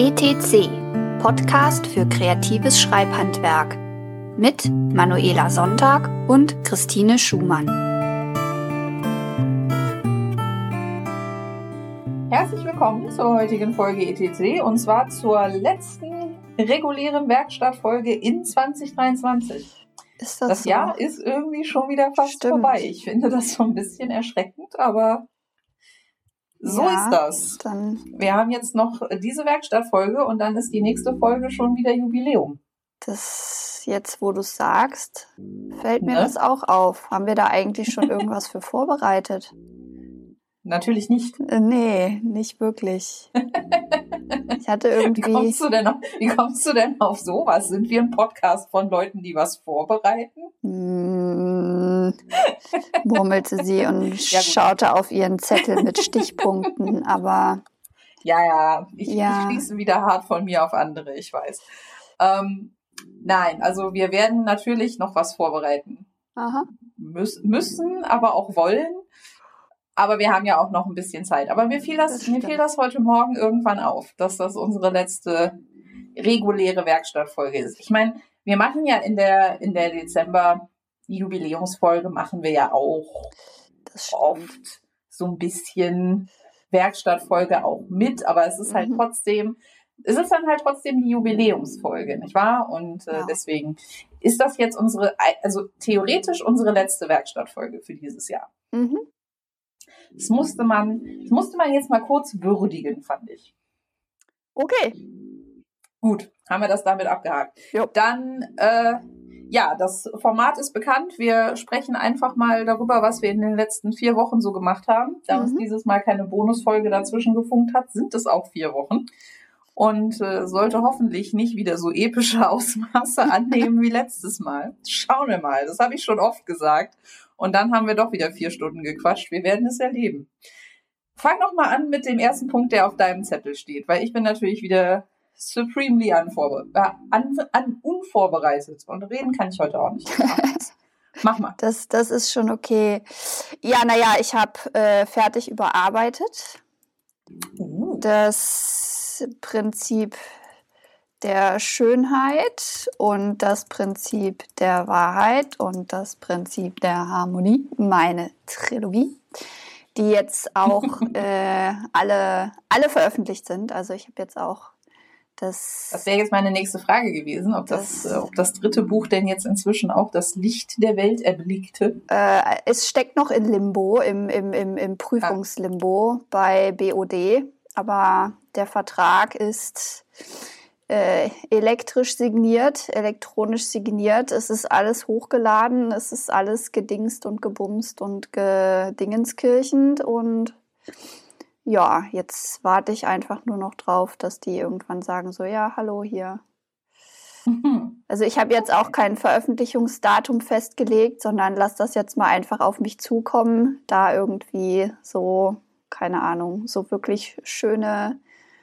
ETC, Podcast für kreatives Schreibhandwerk mit Manuela Sonntag und Christine Schumann. Herzlich willkommen zur heutigen Folge ETC und zwar zur letzten regulären Werkstattfolge in 2023. Ist das, das so? Jahr ist irgendwie schon wieder fast Stimmt. vorbei. Ich finde das so ein bisschen erschreckend, aber so ja, ist das. Dann Wir haben jetzt noch diese Werkstattfolge und dann ist die nächste Folge schon wieder Jubiläum. Das jetzt, wo du es sagst, fällt mir ne? das auch auf. Haben wir da eigentlich schon irgendwas für vorbereitet? Natürlich nicht. Äh, nee, nicht wirklich. Ich hatte irgendwie. Wie kommst, du denn auf, wie kommst du denn auf sowas? Sind wir ein Podcast von Leuten, die was vorbereiten? Mm, murmelte sie und ja, schaute auf ihren Zettel mit Stichpunkten, aber. Ja, ja ich, ja. ich schließe wieder hart von mir auf andere, ich weiß. Ähm, nein, also wir werden natürlich noch was vorbereiten. Aha. Müs müssen, aber auch wollen. Aber wir haben ja auch noch ein bisschen Zeit. Aber mir fiel das, das mir fiel das heute Morgen irgendwann auf, dass das unsere letzte reguläre Werkstattfolge ist. Ich meine, wir machen ja in der, in der Dezember Jubiläumsfolge machen wir ja auch oft so ein bisschen Werkstattfolge auch mit, aber es ist halt mhm. trotzdem, es ist dann halt trotzdem die Jubiläumsfolge, nicht wahr? Und äh, ja. deswegen ist das jetzt unsere, also theoretisch unsere letzte Werkstattfolge für dieses Jahr. Mhm. Das musste man, das musste man jetzt mal kurz würdigen, fand ich. Okay. Gut, haben wir das damit abgehakt. Jo. Dann, äh, ja, das Format ist bekannt. Wir sprechen einfach mal darüber, was wir in den letzten vier Wochen so gemacht haben. Da mhm. uns dieses Mal keine Bonusfolge dazwischen gefunkt hat, sind es auch vier Wochen. Und äh, sollte hoffentlich nicht wieder so epische Ausmaße annehmen wie letztes Mal. Schauen wir mal. Das habe ich schon oft gesagt. Und dann haben wir doch wieder vier Stunden gequatscht. Wir werden es erleben. Fang noch mal an mit dem ersten Punkt, der auf deinem Zettel steht, weil ich bin natürlich wieder supremely unvorbe äh, un un unvorbereitet und reden kann ich heute auch nicht. Mach mal. Das, das ist schon okay. Ja, naja, ich habe äh, fertig überarbeitet. Uh. Das Prinzip der Schönheit und das Prinzip der Wahrheit und das Prinzip der Harmonie, meine Trilogie, die jetzt auch äh, alle, alle veröffentlicht sind. Also ich habe jetzt auch das. Das wäre jetzt meine nächste Frage gewesen, ob das, das, äh, ob das dritte Buch denn jetzt inzwischen auch das Licht der Welt erblickte. Äh, es steckt noch in Limbo, im, im, im, im Prüfungslimbo ah. bei BOD, aber der Vertrag ist äh, elektrisch signiert, elektronisch signiert. Es ist alles hochgeladen, es ist alles gedingst und gebumst und gedingenskirchend und ja, jetzt warte ich einfach nur noch drauf, dass die irgendwann sagen so, ja, hallo hier. Also ich habe jetzt auch kein Veröffentlichungsdatum festgelegt, sondern lass das jetzt mal einfach auf mich zukommen, da irgendwie so, keine Ahnung, so wirklich schöne,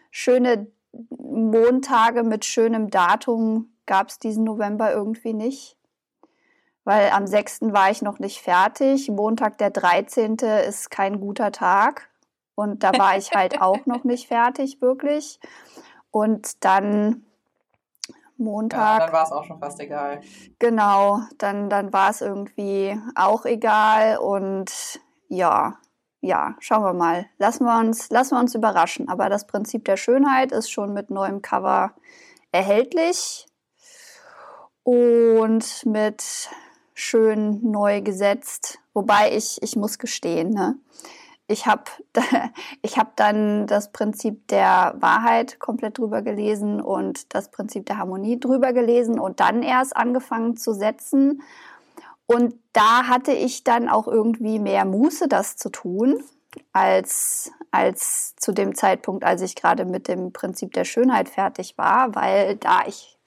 schöne Montage mit schönem Datum gab es diesen November irgendwie nicht. Weil am 6. war ich noch nicht fertig. Montag, der 13. ist kein guter Tag. Und da war ich halt auch noch nicht fertig, wirklich. Und dann Montag. Ja, dann war es auch schon fast egal. Genau, dann, dann war es irgendwie auch egal. Und ja, ja, schauen wir mal. Lassen wir uns, lassen wir uns überraschen. Aber das Prinzip der Schönheit ist schon mit neuem Cover erhältlich und mit schön neu gesetzt. Wobei ich, ich muss gestehen, ne? ich habe ich hab dann das Prinzip der Wahrheit komplett drüber gelesen und das Prinzip der Harmonie drüber gelesen und dann erst angefangen zu setzen. Und da hatte ich dann auch irgendwie mehr Muße, das zu tun, als, als zu dem Zeitpunkt, als ich gerade mit dem Prinzip der Schönheit fertig war, weil da ich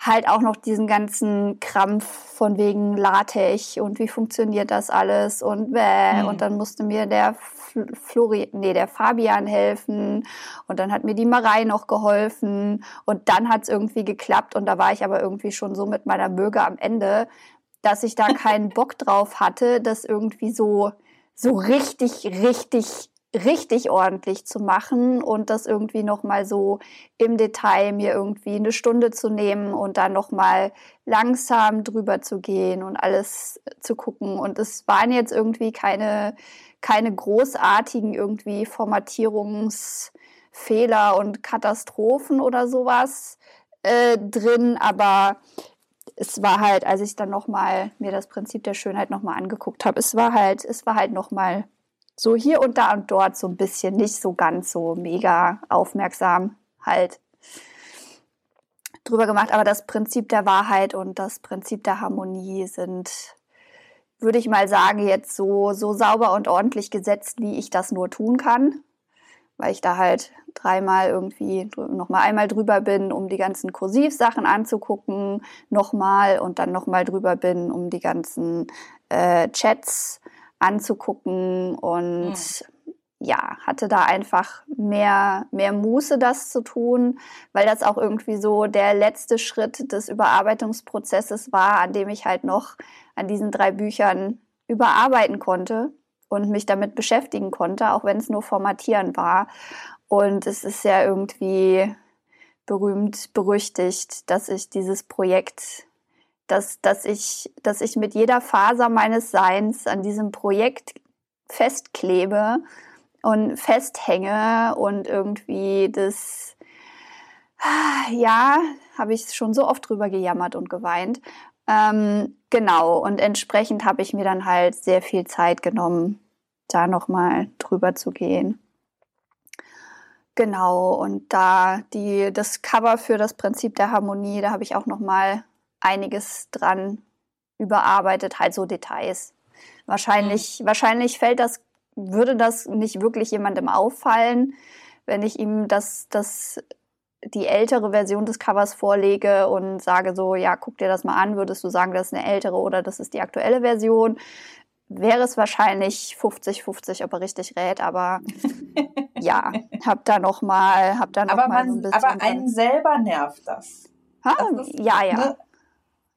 halt auch noch diesen ganzen Krampf von wegen LaTeX und wie funktioniert das alles und bäh, mhm. und dann musste mir der Flori, nee, der Fabian helfen und dann hat mir die Marei noch geholfen und dann hat es irgendwie geklappt und da war ich aber irgendwie schon so mit meiner Möge am Ende, dass ich da keinen Bock drauf hatte, das irgendwie so, so richtig, richtig richtig ordentlich zu machen und das irgendwie noch mal so im Detail mir irgendwie eine Stunde zu nehmen und dann noch mal langsam drüber zu gehen und alles zu gucken. Und es waren jetzt irgendwie keine keine großartigen irgendwie Formatierungsfehler und Katastrophen oder sowas äh, drin, aber es war halt, als ich dann noch mal mir das Prinzip der Schönheit noch mal angeguckt habe, es war halt, es war halt noch mal so hier und da und dort so ein bisschen nicht so ganz so mega aufmerksam halt drüber gemacht. Aber das Prinzip der Wahrheit und das Prinzip der Harmonie sind, würde ich mal sagen, jetzt so, so sauber und ordentlich gesetzt, wie ich das nur tun kann. Weil ich da halt dreimal irgendwie nochmal einmal drüber bin, um die ganzen Kursivsachen anzugucken, nochmal und dann nochmal drüber bin, um die ganzen äh, Chats anzugucken und mhm. ja, hatte da einfach mehr, mehr Muße, das zu tun, weil das auch irgendwie so der letzte Schritt des Überarbeitungsprozesses war, an dem ich halt noch an diesen drei Büchern überarbeiten konnte und mich damit beschäftigen konnte, auch wenn es nur formatieren war. Und es ist ja irgendwie berühmt, berüchtigt, dass ich dieses Projekt dass, dass, ich, dass ich mit jeder Faser meines Seins an diesem Projekt festklebe und festhänge und irgendwie das, ja, habe ich schon so oft drüber gejammert und geweint. Ähm, genau, und entsprechend habe ich mir dann halt sehr viel Zeit genommen, da nochmal drüber zu gehen. Genau, und da die, das Cover für das Prinzip der Harmonie, da habe ich auch nochmal einiges dran überarbeitet, halt so Details. Wahrscheinlich, mhm. wahrscheinlich fällt das, würde das nicht wirklich jemandem auffallen, wenn ich ihm das, das, die ältere Version des Covers vorlege und sage so, ja, guck dir das mal an, würdest du sagen, das ist eine ältere oder das ist die aktuelle Version? Wäre es wahrscheinlich 50-50, ob er richtig rät, aber ja, hab da noch mal, hab da noch aber mal man, so ein bisschen. Aber einen selber nervt das. Ha, das ja, ja. Ne?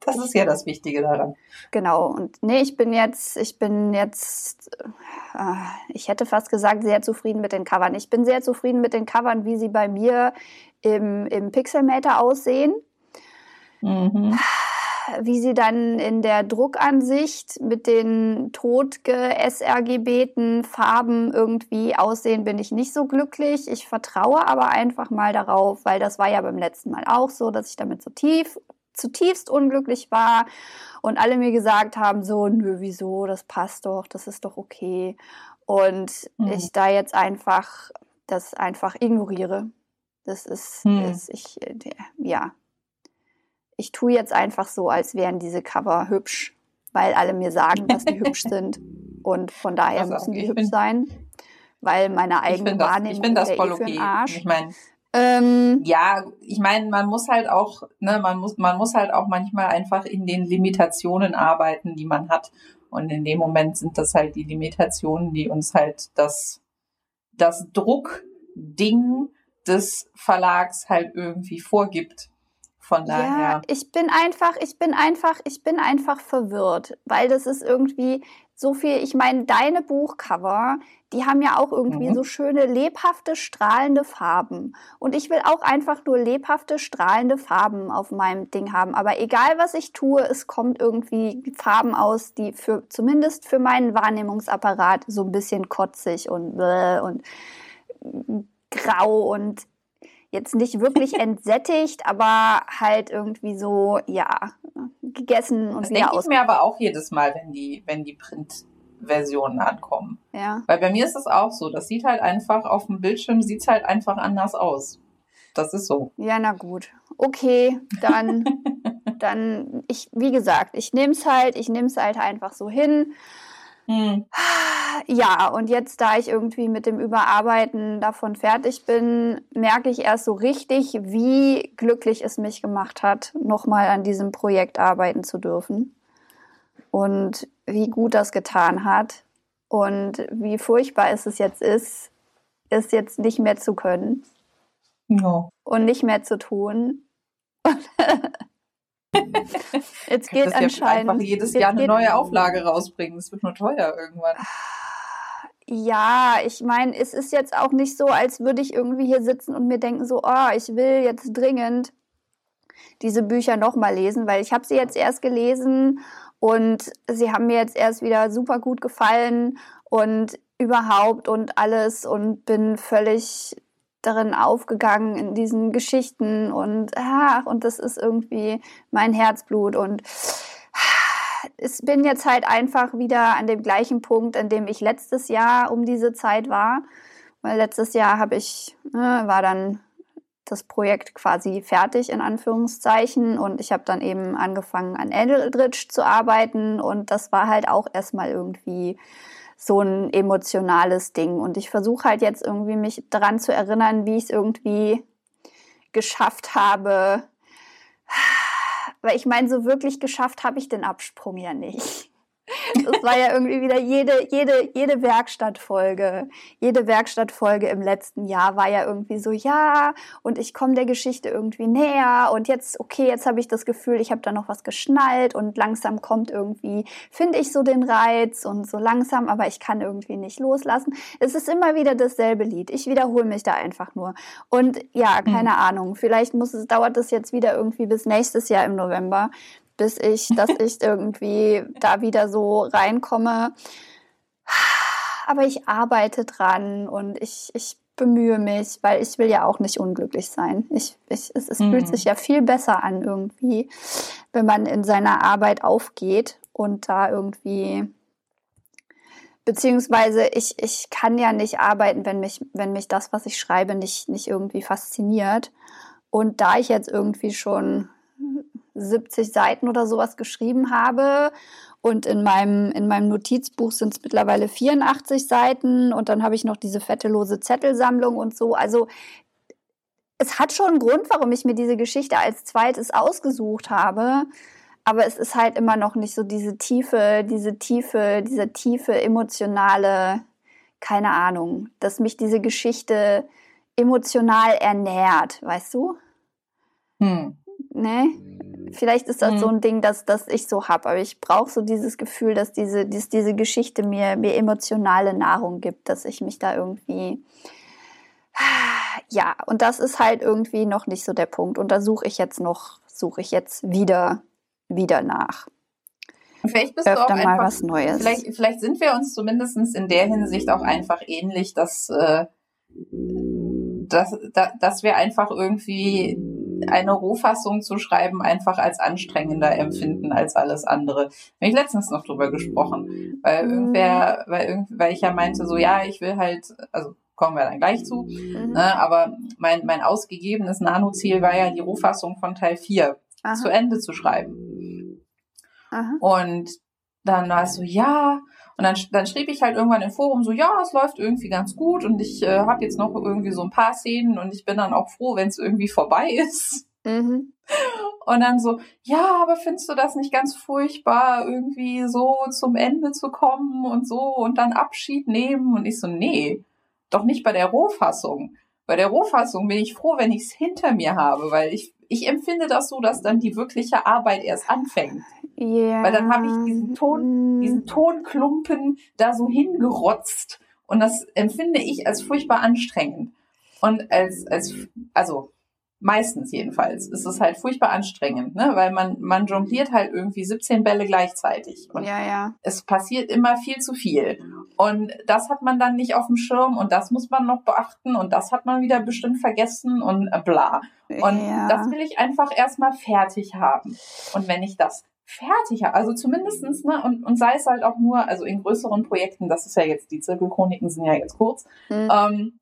Das ist ja das Wichtige daran. Genau. Und nee, ich bin jetzt, ich bin jetzt, äh, ich hätte fast gesagt, sehr zufrieden mit den Covern. Ich bin sehr zufrieden mit den Covern, wie sie bei mir im, im Pixelmator aussehen. Mhm. Wie sie dann in der Druckansicht mit den totge-sRGBten Farben irgendwie aussehen, bin ich nicht so glücklich. Ich vertraue aber einfach mal darauf, weil das war ja beim letzten Mal auch so, dass ich damit so tief zutiefst unglücklich war und alle mir gesagt haben, so, nö, wieso, das passt doch, das ist doch okay. Und mhm. ich da jetzt einfach das einfach ignoriere. Das ist, mhm. ist ich, äh, ja. Ich tue jetzt einfach so, als wären diese Cover hübsch, weil alle mir sagen, dass die hübsch sind. Und von daher also, müssen die hübsch sein, weil meine eigene Wahrnehmung ich find das, das voll okay. Arsch. Ich meine, ähm, ja, ich meine, man muss halt auch, ne, man muss, man muss halt auch manchmal einfach in den Limitationen arbeiten, die man hat. Und in dem Moment sind das halt die Limitationen, die uns halt das, das Druckding des Verlags halt irgendwie vorgibt. Von daher. Ja, ich bin einfach, ich bin einfach, ich bin einfach verwirrt, weil das ist irgendwie, so viel, ich meine, deine Buchcover, die haben ja auch irgendwie mhm. so schöne lebhafte, strahlende Farben. Und ich will auch einfach nur lebhafte, strahlende Farben auf meinem Ding haben. Aber egal, was ich tue, es kommt irgendwie Farben aus, die für, zumindest für meinen Wahrnehmungsapparat so ein bisschen kotzig und, und grau und jetzt nicht wirklich entsättigt, aber halt irgendwie so, ja, gegessen und das wieder denke ich mir aber auch jedes Mal, wenn die, wenn die Printversionen ankommen. Ja. Weil bei mir ist es auch so, das sieht halt einfach, auf dem Bildschirm sieht es halt einfach anders aus. Das ist so. Ja, na gut. Okay, dann, dann, ich, wie gesagt, ich nehme es halt, ich nehme es halt einfach so hin. Hm. Ja, und jetzt, da ich irgendwie mit dem Überarbeiten davon fertig bin, merke ich erst so richtig, wie glücklich es mich gemacht hat, nochmal an diesem Projekt arbeiten zu dürfen. Und wie gut das getan hat. Und wie furchtbar es jetzt ist, es jetzt nicht mehr zu können. No. Und nicht mehr zu tun. Jetzt geht anscheinend. einfach jedes Jahr eine neue Auflage rausbringen. Es wird nur teuer irgendwann. Ja, ich meine, es ist jetzt auch nicht so, als würde ich irgendwie hier sitzen und mir denken so, oh, ich will jetzt dringend diese Bücher nochmal lesen, weil ich habe sie jetzt erst gelesen und sie haben mir jetzt erst wieder super gut gefallen und überhaupt und alles und bin völlig darin aufgegangen in diesen Geschichten und ach, und das ist irgendwie mein Herzblut und ich bin jetzt halt einfach wieder an dem gleichen Punkt, an dem ich letztes Jahr um diese Zeit war, weil letztes Jahr habe ich ne, war dann das Projekt quasi fertig in Anführungszeichen. Und ich habe dann eben angefangen an Eldritch zu arbeiten. Und das war halt auch erstmal irgendwie so ein emotionales Ding. Und ich versuche halt jetzt irgendwie mich daran zu erinnern, wie ich es irgendwie geschafft habe. Weil ich meine, so wirklich geschafft habe ich den Absprung ja nicht. Das war ja irgendwie wieder jede, jede, jede Werkstattfolge. Jede Werkstattfolge im letzten Jahr war ja irgendwie so, ja, und ich komme der Geschichte irgendwie näher und jetzt, okay, jetzt habe ich das Gefühl, ich habe da noch was geschnallt und langsam kommt irgendwie, finde ich so den Reiz und so langsam, aber ich kann irgendwie nicht loslassen. Es ist immer wieder dasselbe Lied. Ich wiederhole mich da einfach nur. Und ja, keine mhm. Ahnung, vielleicht muss es, dauert das jetzt wieder irgendwie bis nächstes Jahr im November, bis ich, dass ich irgendwie da wieder so reinkomme. Aber ich arbeite dran und ich, ich bemühe mich, weil ich will ja auch nicht unglücklich sein. Ich, ich, es es mhm. fühlt sich ja viel besser an irgendwie, wenn man in seiner Arbeit aufgeht und da irgendwie beziehungsweise ich, ich kann ja nicht arbeiten, wenn mich, wenn mich das, was ich schreibe, nicht, nicht irgendwie fasziniert. Und da ich jetzt irgendwie schon 70 Seiten oder sowas geschrieben habe. Und in meinem, in meinem Notizbuch sind es mittlerweile 84 Seiten. Und dann habe ich noch diese fettelose Zettelsammlung und so. Also es hat schon einen Grund, warum ich mir diese Geschichte als zweites ausgesucht habe. Aber es ist halt immer noch nicht so diese tiefe, diese tiefe, diese tiefe emotionale, keine Ahnung, dass mich diese Geschichte emotional ernährt, weißt du? Hm. Ne? Vielleicht ist das mhm. so ein Ding, dass, dass ich so habe. Aber ich brauche so dieses Gefühl, dass diese, dass diese Geschichte mir, mir emotionale Nahrung gibt, dass ich mich da irgendwie. Ja, und das ist halt irgendwie noch nicht so der Punkt. Und da suche ich jetzt noch, suche ich jetzt wieder, wieder nach. Vielleicht bist Öfter du auch mal einfach, was Neues. Vielleicht, vielleicht sind wir uns zumindest in der Hinsicht auch einfach ähnlich, dass, äh, dass, dass wir einfach irgendwie eine Rohfassung zu schreiben einfach als anstrengender empfinden als alles andere. Habe ich letztens noch drüber gesprochen, weil irgendwer, weil, weil ich ja meinte so, ja, ich will halt, also kommen wir dann gleich zu, mhm. ne, aber mein, mein ausgegebenes Nano-Ziel war ja die Rohfassung von Teil 4 Aha. zu Ende zu schreiben. Aha. Und dann war es so, ja, und dann, dann schrieb ich halt irgendwann im Forum so, ja, es läuft irgendwie ganz gut und ich äh, habe jetzt noch irgendwie so ein paar Szenen und ich bin dann auch froh, wenn es irgendwie vorbei ist. Mhm. Und dann so, ja, aber findest du das nicht ganz furchtbar, irgendwie so zum Ende zu kommen und so und dann Abschied nehmen? Und ich so, nee, doch nicht bei der Rohfassung. Bei der Rohfassung bin ich froh, wenn ich es hinter mir habe, weil ich, ich empfinde das so, dass dann die wirkliche Arbeit erst anfängt. Yeah. Weil dann habe ich diesen Ton, diesen Tonklumpen da so hingerotzt. Und das empfinde ich als furchtbar anstrengend. Und als, als, also meistens jedenfalls, ist es halt furchtbar anstrengend, ne? Weil man, man jongliert halt irgendwie 17 Bälle gleichzeitig. Und ja, ja. es passiert immer viel zu viel. Und das hat man dann nicht auf dem Schirm und das muss man noch beachten und das hat man wieder bestimmt vergessen und äh, bla. Und ja. das will ich einfach erstmal fertig haben. Und wenn ich das fertig habe. Also zumindestens, ne, und, und sei es halt auch nur, also in größeren Projekten, das ist ja jetzt, die Zirkelchroniken sind ja jetzt kurz, mhm. ähm,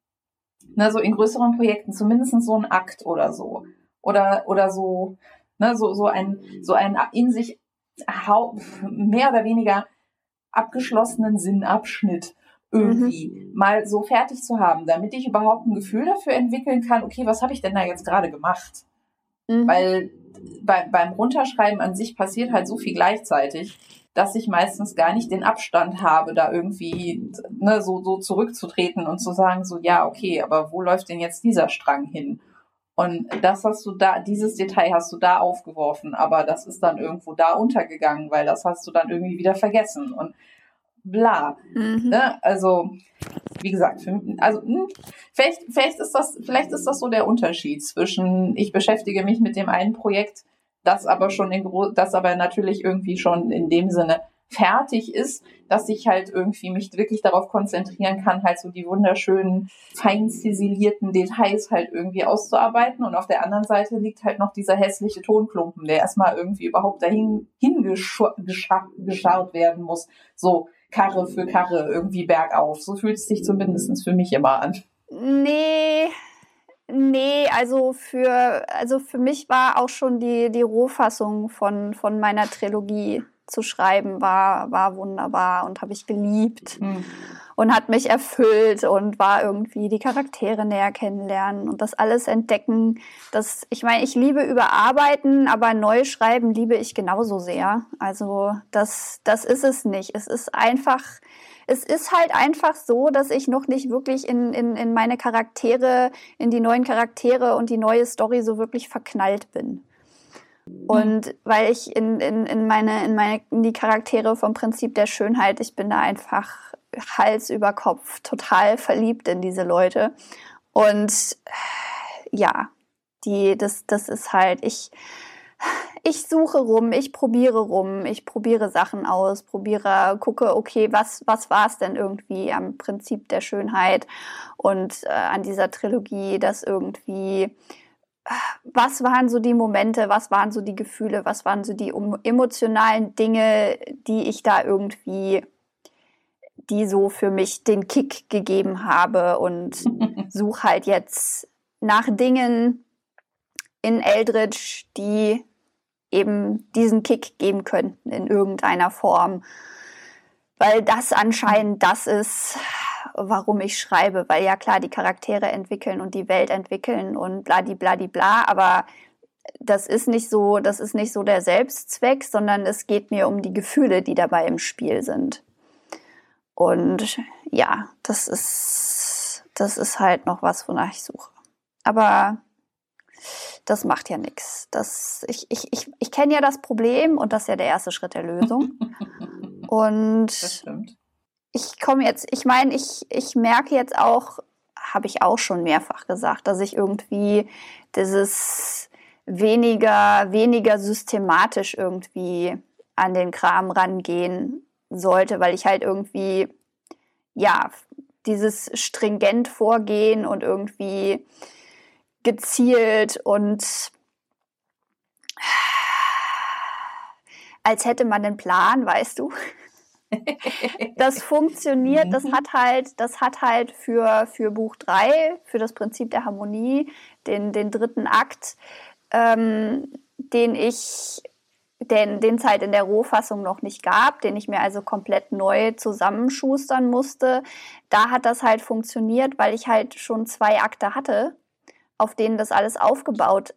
ne, so in größeren Projekten zumindestens so ein Akt oder so. Oder, oder so, ne, so, so ein, so ein in sich mehr oder weniger abgeschlossenen Sinnabschnitt irgendwie mhm. mal so fertig zu haben, damit ich überhaupt ein Gefühl dafür entwickeln kann, okay, was habe ich denn da jetzt gerade gemacht? Mhm. Weil bei, beim Runterschreiben an sich passiert halt so viel gleichzeitig, dass ich meistens gar nicht den Abstand habe, da irgendwie ne, so, so zurückzutreten und zu sagen, so ja, okay, aber wo läuft denn jetzt dieser Strang hin? Und das hast du da, dieses Detail hast du da aufgeworfen, aber das ist dann irgendwo da untergegangen, weil das hast du dann irgendwie wieder vergessen. Und bla. Mhm. Ne? Also, wie gesagt, für, also hm, vielleicht, vielleicht ist das, vielleicht ist das so der Unterschied zwischen ich beschäftige mich mit dem einen Projekt, das aber schon in das aber natürlich irgendwie schon in dem Sinne fertig ist, dass ich halt irgendwie mich wirklich darauf konzentrieren kann, halt so die wunderschönen, fein ziselierten Details halt irgendwie auszuarbeiten. Und auf der anderen Seite liegt halt noch dieser hässliche Tonklumpen, der erstmal irgendwie überhaupt dahin hingeschaut werden muss. So Karre für Karre irgendwie bergauf. So fühlt es sich zumindest für mich immer an. Nee, Nee, also für, also für mich war auch schon die, die Rohfassung von, von meiner Trilogie zu schreiben, war, war wunderbar und habe ich geliebt mhm. und hat mich erfüllt und war irgendwie die Charaktere näher kennenlernen und das alles entdecken. Das, ich meine, ich liebe überarbeiten, aber neu schreiben liebe ich genauso sehr. Also das, das ist es nicht. Es ist einfach, es ist halt einfach so, dass ich noch nicht wirklich in, in, in meine Charaktere, in die neuen Charaktere und die neue Story so wirklich verknallt bin. Und weil ich in, in, in, meine, in, meine, in die Charaktere vom Prinzip der Schönheit, ich bin da einfach Hals über Kopf total verliebt in diese Leute. Und ja, die, das, das ist halt, ich, ich suche rum, ich probiere rum, ich probiere Sachen aus, probiere, gucke, okay, was, was war es denn irgendwie am Prinzip der Schönheit und äh, an dieser Trilogie, das irgendwie was waren so die Momente, was waren so die Gefühle, was waren so die emotionalen Dinge, die ich da irgendwie, die so für mich den Kick gegeben habe und suche halt jetzt nach Dingen in Eldritch, die eben diesen Kick geben könnten in irgendeiner Form. Weil das anscheinend das ist, warum ich schreibe, weil ja klar, die Charaktere entwickeln und die Welt entwickeln und bladi bladi bla, aber das ist nicht so, das ist nicht so der Selbstzweck, sondern es geht mir um die Gefühle, die dabei im Spiel sind. Und ja, das ist, das ist halt noch was, wonach ich suche. Aber das macht ja nichts. ich, ich, ich, ich kenne ja das Problem und das ist ja der erste Schritt der Lösung. Und ich komme jetzt, ich meine, ich, ich merke jetzt auch, habe ich auch schon mehrfach gesagt, dass ich irgendwie dieses weniger, weniger systematisch irgendwie an den Kram rangehen sollte, weil ich halt irgendwie, ja, dieses stringent vorgehen und irgendwie gezielt und als hätte man einen Plan, weißt du? das funktioniert, das mhm. hat halt, das hat halt für, für Buch 3, für das Prinzip der Harmonie, den, den dritten Akt, ähm, den ich, den, den es halt in der Rohfassung noch nicht gab, den ich mir also komplett neu zusammenschustern musste. Da hat das halt funktioniert, weil ich halt schon zwei Akte hatte, auf denen das alles aufgebaut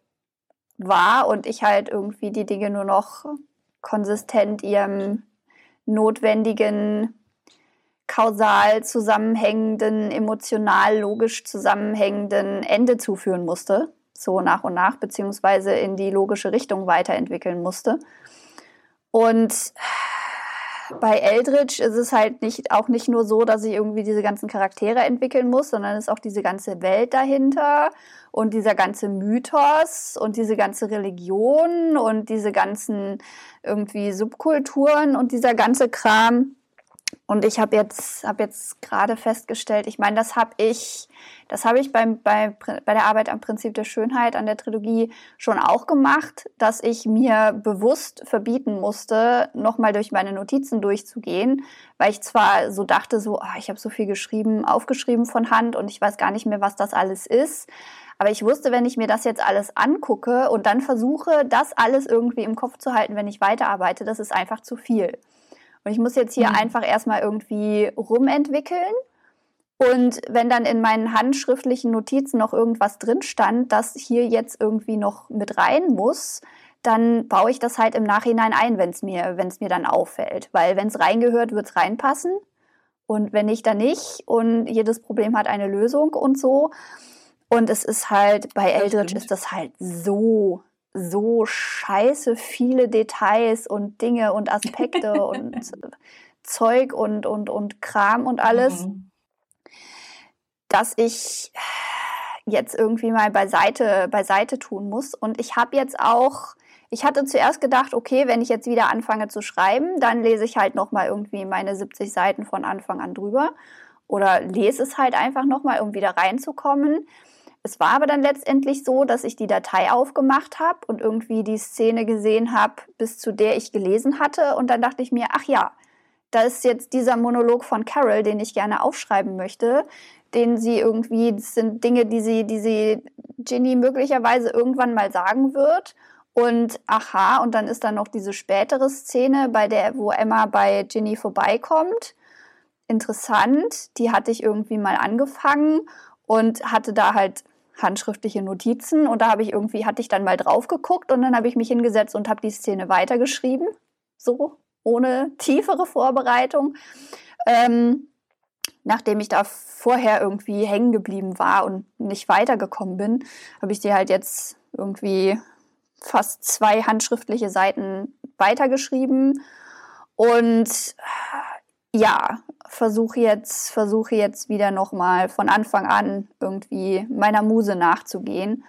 war und ich halt irgendwie die Dinge nur noch konsistent ihrem notwendigen kausal zusammenhängenden, emotional logisch zusammenhängenden Ende zuführen musste, so nach und nach, beziehungsweise in die logische Richtung weiterentwickeln musste. Und bei Eldritch ist es halt nicht, auch nicht nur so, dass ich irgendwie diese ganzen Charaktere entwickeln muss, sondern es ist auch diese ganze Welt dahinter und dieser ganze Mythos und diese ganze Religion und diese ganzen irgendwie Subkulturen und dieser ganze Kram. Und ich habe jetzt, hab jetzt gerade festgestellt, ich meine, das habe ich, das habe ich beim, bei, bei der Arbeit am Prinzip der Schönheit an der Trilogie schon auch gemacht, dass ich mir bewusst verbieten musste, nochmal durch meine Notizen durchzugehen, weil ich zwar so dachte, so, oh, ich habe so viel geschrieben, aufgeschrieben von Hand und ich weiß gar nicht mehr, was das alles ist. Aber ich wusste, wenn ich mir das jetzt alles angucke und dann versuche, das alles irgendwie im Kopf zu halten, wenn ich weiterarbeite, das ist einfach zu viel. Und ich muss jetzt hier mhm. einfach erstmal irgendwie rumentwickeln. Und wenn dann in meinen handschriftlichen Notizen noch irgendwas drin stand, das hier jetzt irgendwie noch mit rein muss, dann baue ich das halt im Nachhinein ein, wenn es mir, wenn's mir dann auffällt. Weil wenn es reingehört, wird es reinpassen. Und wenn nicht, dann nicht. Und jedes Problem hat eine Lösung und so. Und es ist halt, bei Eldritch ist das halt so, so scheiße viele Details und Dinge und Aspekte und Zeug und, und, und Kram und alles, mhm. dass ich jetzt irgendwie mal beiseite, beiseite tun muss. Und ich habe jetzt auch, ich hatte zuerst gedacht, okay, wenn ich jetzt wieder anfange zu schreiben, dann lese ich halt nochmal irgendwie meine 70 Seiten von Anfang an drüber. Oder lese es halt einfach nochmal, um wieder reinzukommen. Es war aber dann letztendlich so, dass ich die Datei aufgemacht habe und irgendwie die Szene gesehen habe, bis zu der ich gelesen hatte. Und dann dachte ich mir, ach ja, da ist jetzt dieser Monolog von Carol, den ich gerne aufschreiben möchte, den sie irgendwie, das sind Dinge, die sie, die sie Ginny möglicherweise irgendwann mal sagen wird. Und aha, und dann ist da noch diese spätere Szene, bei der, wo Emma bei Ginny vorbeikommt. Interessant, die hatte ich irgendwie mal angefangen und hatte da halt handschriftliche Notizen und da habe ich irgendwie, hatte ich dann mal drauf geguckt und dann habe ich mich hingesetzt und habe die Szene weitergeschrieben, so ohne tiefere Vorbereitung. Ähm, nachdem ich da vorher irgendwie hängen geblieben war und nicht weitergekommen bin, habe ich die halt jetzt irgendwie fast zwei handschriftliche Seiten weitergeschrieben und ja, versuche jetzt, versuche jetzt wieder nochmal von Anfang an irgendwie meiner Muse nachzugehen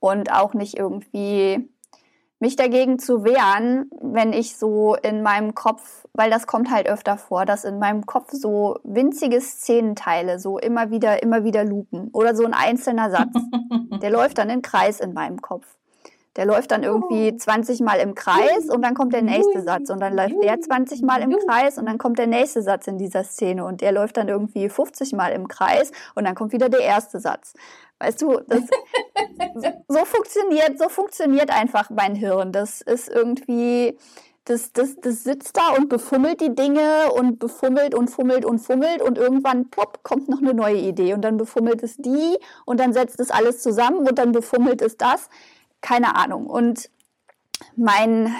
und auch nicht irgendwie mich dagegen zu wehren, wenn ich so in meinem Kopf, weil das kommt halt öfter vor, dass in meinem Kopf so winzige Szenenteile so immer wieder, immer wieder lupen oder so ein einzelner Satz, der läuft dann im Kreis in meinem Kopf. Der läuft dann irgendwie 20 Mal im Kreis und dann kommt der nächste Satz und dann läuft der 20 Mal im Kreis und dann kommt der nächste Satz in dieser Szene und der läuft dann irgendwie 50 Mal im Kreis und dann kommt wieder der erste Satz. Weißt du, das, so funktioniert, so funktioniert einfach mein Hirn. Das ist irgendwie, das, das, das sitzt da und befummelt die Dinge und befummelt und fummelt und fummelt und irgendwann plopp, kommt noch eine neue Idee und dann befummelt es die und dann setzt es alles zusammen und dann befummelt es das keine Ahnung. Und mein,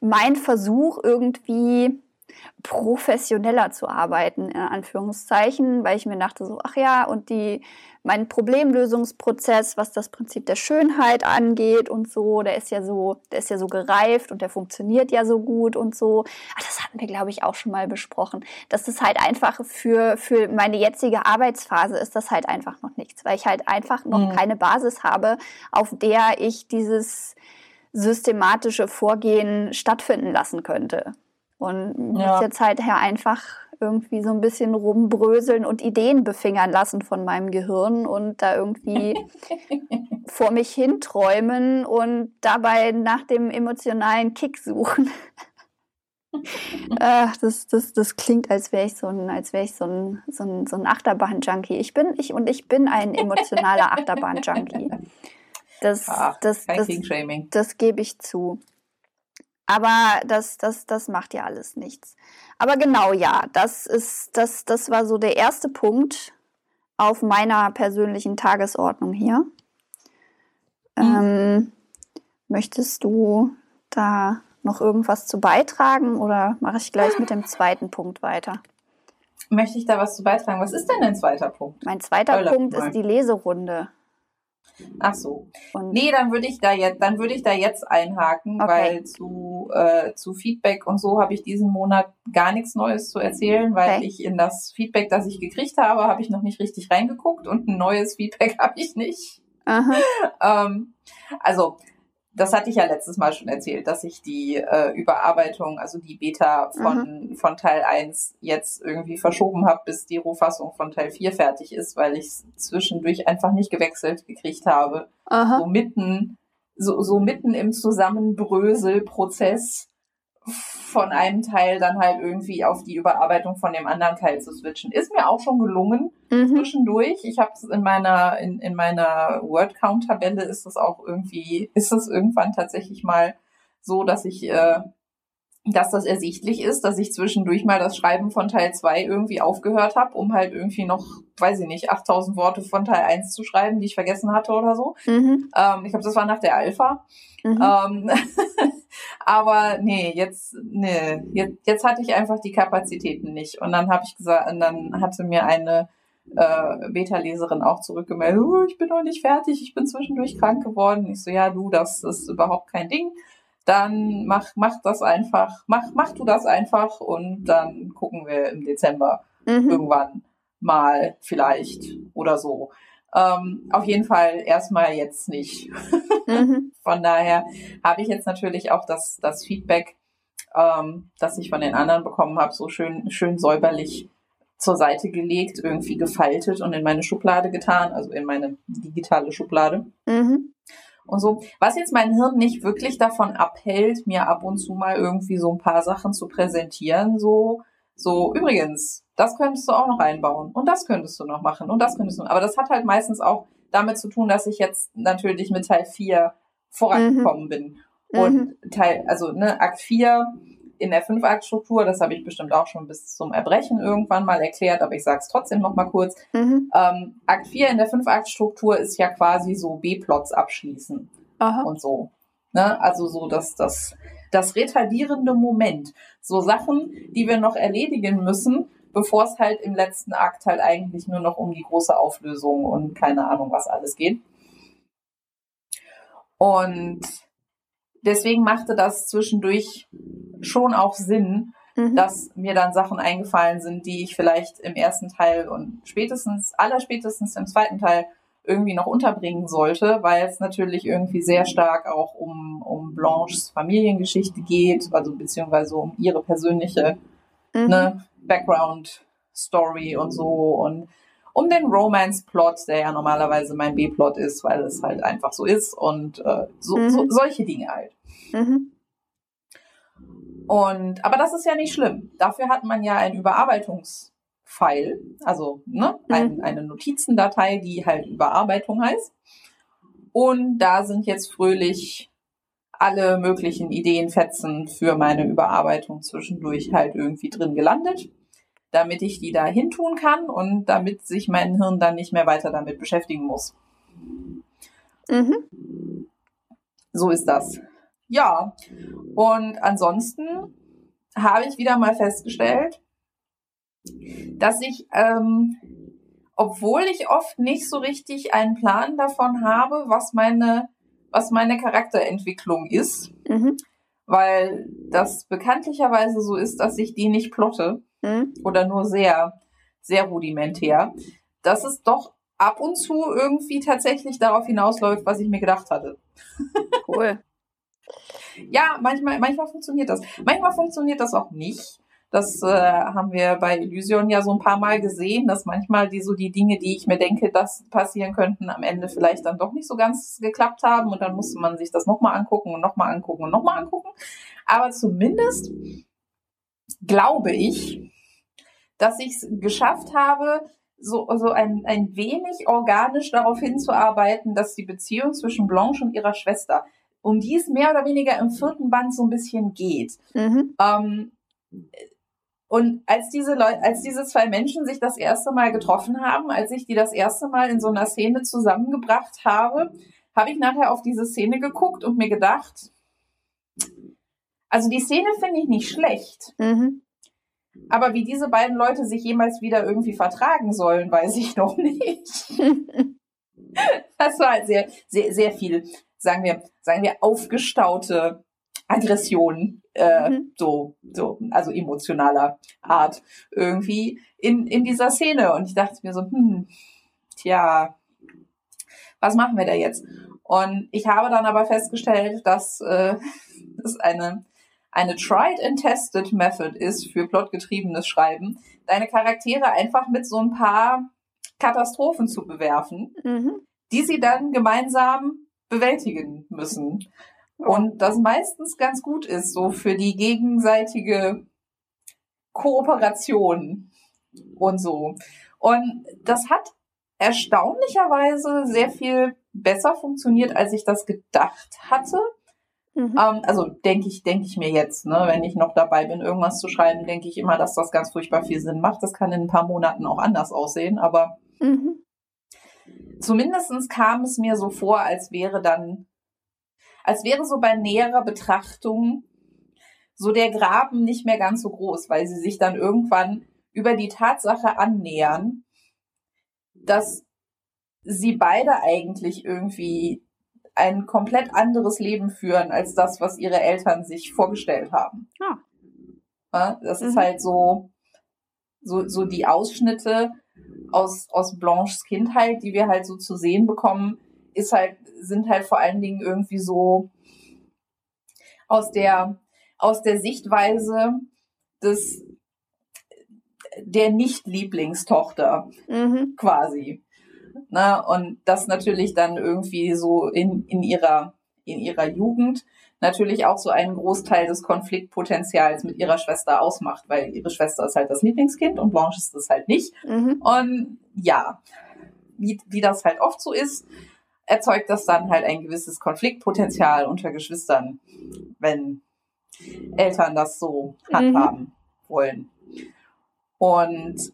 mein Versuch irgendwie professioneller zu arbeiten, in Anführungszeichen, weil ich mir dachte so, ach ja, und die, mein Problemlösungsprozess, was das Prinzip der Schönheit angeht und so, der ist ja so, der ist ja so gereift und der funktioniert ja so gut und so. Ach, das hatten wir, glaube ich, auch schon mal besprochen. Das ist halt einfach für, für meine jetzige Arbeitsphase ist das halt einfach noch nichts, weil ich halt einfach noch mhm. keine Basis habe, auf der ich dieses systematische Vorgehen stattfinden lassen könnte. Und muss ja. jetzt halt her einfach irgendwie so ein bisschen rumbröseln und Ideen befingern lassen von meinem Gehirn und da irgendwie vor mich hinträumen und dabei nach dem emotionalen Kick suchen. Ach, das, das, das klingt, als wäre ich so ein, als wäre ich so ein, so ein, so ein Achterbahn-Junkie. Ich bin, ich und ich bin ein emotionaler Achterbahn-Junkie. Das, Ach, das, das, das, das gebe ich zu. Aber das, das, das macht ja alles nichts. Aber genau, ja, das ist, das, das war so der erste Punkt auf meiner persönlichen Tagesordnung hier. Mhm. Ähm, möchtest du da noch irgendwas zu beitragen oder mache ich gleich mit dem zweiten Punkt weiter? Möchte ich da was zu beitragen? Was ist denn dein zweiter Punkt? Mein zweiter Punkt ist die Leserunde. Ach so. Und nee, dann würde ich da jetzt, dann würde ich da jetzt einhaken, okay. weil zu, äh, zu Feedback und so habe ich diesen Monat gar nichts Neues zu erzählen, weil okay. ich in das Feedback, das ich gekriegt habe, habe ich noch nicht richtig reingeguckt und ein neues Feedback habe ich nicht. ähm, also das hatte ich ja letztes Mal schon erzählt, dass ich die äh, Überarbeitung, also die Beta von, mhm. von Teil 1 jetzt irgendwie verschoben habe, bis die Rohfassung von Teil 4 fertig ist, weil ich es zwischendurch einfach nicht gewechselt gekriegt habe. Aha. So mitten, so, so mitten im Zusammenbröselprozess von einem Teil dann halt irgendwie auf die Überarbeitung von dem anderen Teil zu switchen. Ist mir auch schon gelungen mhm. zwischendurch. Ich habe es in meiner in, in meiner Word Count Tabelle ist das auch irgendwie ist es irgendwann tatsächlich mal so, dass ich äh, dass das ersichtlich ist, dass ich zwischendurch mal das Schreiben von Teil 2 irgendwie aufgehört habe, um halt irgendwie noch, weiß ich nicht, 8000 Worte von Teil 1 zu schreiben, die ich vergessen hatte oder so. Mhm. Ähm, ich glaube, das war nach der Alpha. Mhm. Ähm, aber nee, jetzt, nee, jetzt, jetzt hatte ich einfach die Kapazitäten nicht. Und dann habe ich gesagt, und dann hatte mir eine äh, Beta-Leserin auch zurückgemeldet, oh, ich bin noch nicht fertig, ich bin zwischendurch krank geworden. Ich so, ja, du, das ist überhaupt kein Ding dann mach, mach das einfach, mach, mach du das einfach und dann gucken wir im Dezember mhm. irgendwann mal vielleicht oder so. Ähm, auf jeden Fall erstmal jetzt nicht. Mhm. Von daher habe ich jetzt natürlich auch das, das Feedback, ähm, das ich von den anderen bekommen habe, so schön, schön säuberlich zur Seite gelegt, irgendwie gefaltet und in meine Schublade getan, also in meine digitale Schublade. Mhm. Und so, was jetzt mein Hirn nicht wirklich davon abhält, mir ab und zu mal irgendwie so ein paar Sachen zu präsentieren, so, so, übrigens, das könntest du auch noch einbauen und das könntest du noch machen und das könntest du, aber das hat halt meistens auch damit zu tun, dass ich jetzt natürlich mit Teil 4 vorangekommen mhm. bin. Und mhm. Teil, also, ne, Akt 4 in der Fünf-Akt-Struktur, das habe ich bestimmt auch schon bis zum Erbrechen irgendwann mal erklärt, aber ich sage es trotzdem noch mal kurz. Mhm. Ähm, Akt 4 in der Fünf-Akt-Struktur ist ja quasi so B-Plots abschließen Aha. und so. Ne? Also so das, das, das retardierende Moment. So Sachen, die wir noch erledigen müssen, bevor es halt im letzten Akt halt eigentlich nur noch um die große Auflösung und keine Ahnung was alles geht. Und deswegen machte das zwischendurch schon auch Sinn, mhm. dass mir dann Sachen eingefallen sind, die ich vielleicht im ersten Teil und spätestens, allerspätestens im zweiten Teil irgendwie noch unterbringen sollte, weil es natürlich irgendwie sehr stark auch um, um Blanches Familiengeschichte geht, also beziehungsweise um ihre persönliche mhm. ne, Background-Story und so und um den Romance-Plot, der ja normalerweise mein B-Plot ist, weil es halt einfach so ist und äh, so, mhm. so, solche Dinge halt. Mhm. Und, aber das ist ja nicht schlimm. Dafür hat man ja ein Überarbeitungsfile, also ne, mhm. ein, eine Notizendatei, die halt Überarbeitung heißt. Und da sind jetzt fröhlich alle möglichen Ideenfetzen für meine Überarbeitung zwischendurch halt irgendwie drin gelandet, damit ich die da hin tun kann und damit sich mein Hirn dann nicht mehr weiter damit beschäftigen muss. Mhm. So ist das. Ja, und ansonsten habe ich wieder mal festgestellt, dass ich, ähm, obwohl ich oft nicht so richtig einen Plan davon habe, was meine, was meine Charakterentwicklung ist, mhm. weil das bekanntlicherweise so ist, dass ich die nicht plotte mhm. oder nur sehr, sehr rudimentär, dass es doch ab und zu irgendwie tatsächlich darauf hinausläuft, was ich mir gedacht hatte. Cool. Ja, manchmal, manchmal funktioniert das. Manchmal funktioniert das auch nicht. Das äh, haben wir bei Illusion ja so ein paar Mal gesehen, dass manchmal die so die Dinge, die ich mir denke, dass passieren könnten, am Ende vielleicht dann doch nicht so ganz geklappt haben und dann musste man sich das nochmal angucken und nochmal angucken und nochmal angucken. Aber zumindest glaube ich, dass ich es geschafft habe, so, so ein, ein wenig organisch darauf hinzuarbeiten, dass die Beziehung zwischen Blanche und ihrer Schwester um die es mehr oder weniger im vierten Band so ein bisschen geht. Mhm. Ähm, und als diese Leute, als diese zwei Menschen sich das erste Mal getroffen haben, als ich die das erste Mal in so einer Szene zusammengebracht habe, habe ich nachher auf diese Szene geguckt und mir gedacht, also die Szene finde ich nicht schlecht. Mhm. Aber wie diese beiden Leute sich jemals wieder irgendwie vertragen sollen, weiß ich noch nicht. das war halt sehr, sehr, sehr viel sagen wir, sagen wir, aufgestaute Aggression, äh, mhm. so, so, also emotionaler Art irgendwie in, in dieser Szene. Und ich dachte mir so, hm, tja, was machen wir da jetzt? Und ich habe dann aber festgestellt, dass äh, das eine, eine tried and tested Method ist für plotgetriebenes Schreiben, deine Charaktere einfach mit so ein paar Katastrophen zu bewerfen, mhm. die sie dann gemeinsam bewältigen müssen. Und das meistens ganz gut ist, so für die gegenseitige Kooperation und so. Und das hat erstaunlicherweise sehr viel besser funktioniert, als ich das gedacht hatte. Mhm. Ähm, also denke ich, denke ich mir jetzt, ne, wenn ich noch dabei bin, irgendwas zu schreiben, denke ich immer, dass das ganz furchtbar viel Sinn macht. Das kann in ein paar Monaten auch anders aussehen, aber mhm zumindestens kam es mir so vor, als wäre dann, als wäre so bei näherer Betrachtung so der Graben nicht mehr ganz so groß, weil sie sich dann irgendwann über die Tatsache annähern, dass sie beide eigentlich irgendwie ein komplett anderes Leben führen als das, was ihre Eltern sich vorgestellt haben. Ah. Ja, das mhm. ist halt so, so, so die Ausschnitte aus, aus Blanches Kindheit, die wir halt so zu sehen bekommen, ist halt, sind halt vor allen Dingen irgendwie so aus der, aus der Sichtweise des, der Nicht-Lieblingstochter mhm. quasi. Na, und das natürlich dann irgendwie so in, in ihrer, in ihrer Jugend natürlich auch so einen Großteil des Konfliktpotenzials mit ihrer Schwester ausmacht, weil ihre Schwester ist halt das Lieblingskind und Blanche ist es halt nicht. Mhm. Und ja, wie, wie das halt oft so ist, erzeugt das dann halt ein gewisses Konfliktpotenzial unter Geschwistern, wenn Eltern das so handhaben mhm. wollen. Und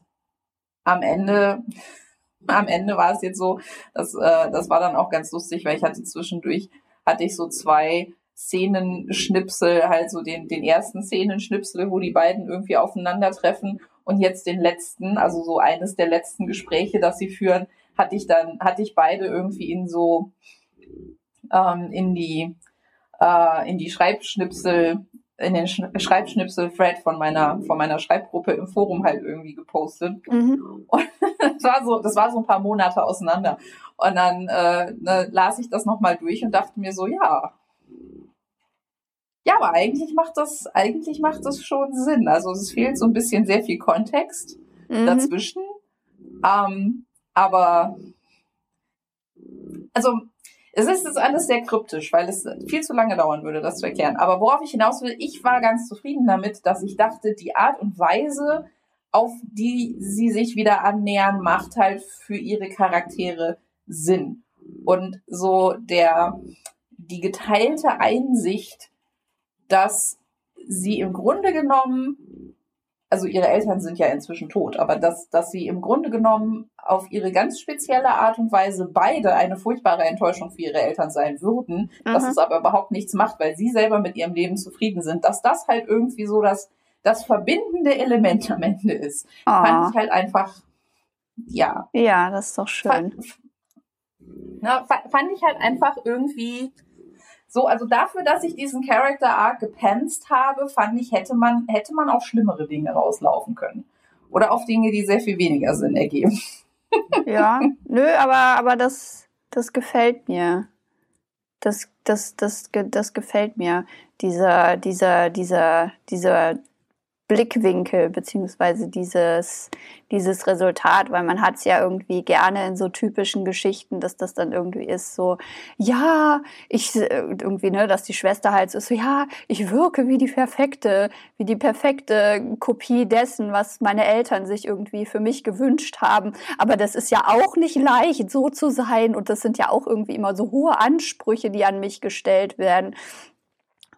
am Ende, am Ende war es jetzt so, dass, äh, das war dann auch ganz lustig, weil ich hatte zwischendurch, hatte ich so zwei Szenenschnipsel, halt so den, den ersten Szenenschnipsel, wo die beiden irgendwie aufeinandertreffen und jetzt den letzten, also so eines der letzten Gespräche, das sie führen, hatte ich dann, hatte ich beide irgendwie in so ähm, in die äh, in die Schreibschnipsel in den Schreibschnipsel-Thread von meiner, von meiner Schreibgruppe im Forum halt irgendwie gepostet. Mhm. Und das war so, das war so ein paar Monate auseinander. Und dann äh, ne, las ich das nochmal durch und dachte mir so, ja. Ja, aber eigentlich macht das, eigentlich macht das schon Sinn. Also es fehlt so ein bisschen sehr viel Kontext mhm. dazwischen. Ähm, aber also es ist jetzt alles sehr kryptisch, weil es viel zu lange dauern würde, das zu erklären. Aber worauf ich hinaus will, ich war ganz zufrieden damit, dass ich dachte, die Art und Weise, auf die sie sich wieder annähern, macht halt für ihre Charaktere Sinn. Und so der, die geteilte Einsicht, dass sie im Grunde genommen also ihre Eltern sind ja inzwischen tot, aber dass, dass sie im Grunde genommen auf ihre ganz spezielle Art und Weise beide eine furchtbare Enttäuschung für ihre Eltern sein würden, mhm. dass es aber überhaupt nichts macht, weil sie selber mit ihrem Leben zufrieden sind, dass das halt irgendwie so das, das verbindende Element am Ende ist. Oh. Fand ich halt einfach, ja. Ja, das ist doch schön. Fand, na, fand ich halt einfach irgendwie so, also dafür, dass ich diesen Character Arc gepenst habe, fand ich, hätte man, hätte man auf schlimmere Dinge rauslaufen können. Oder auf Dinge, die sehr viel weniger Sinn ergeben. Ja, nö, aber, aber das, das gefällt mir. Das, das, das, das gefällt mir. Dieser, dieser, dieser, dieser Blickwinkel beziehungsweise dieses, dieses Resultat, weil man hat es ja irgendwie gerne in so typischen Geschichten, dass das dann irgendwie ist so, ja, ich irgendwie, ne, dass die Schwester halt so ist, so, ja, ich wirke wie die perfekte, wie die perfekte Kopie dessen, was meine Eltern sich irgendwie für mich gewünscht haben. Aber das ist ja auch nicht leicht, so zu sein und das sind ja auch irgendwie immer so hohe Ansprüche, die an mich gestellt werden.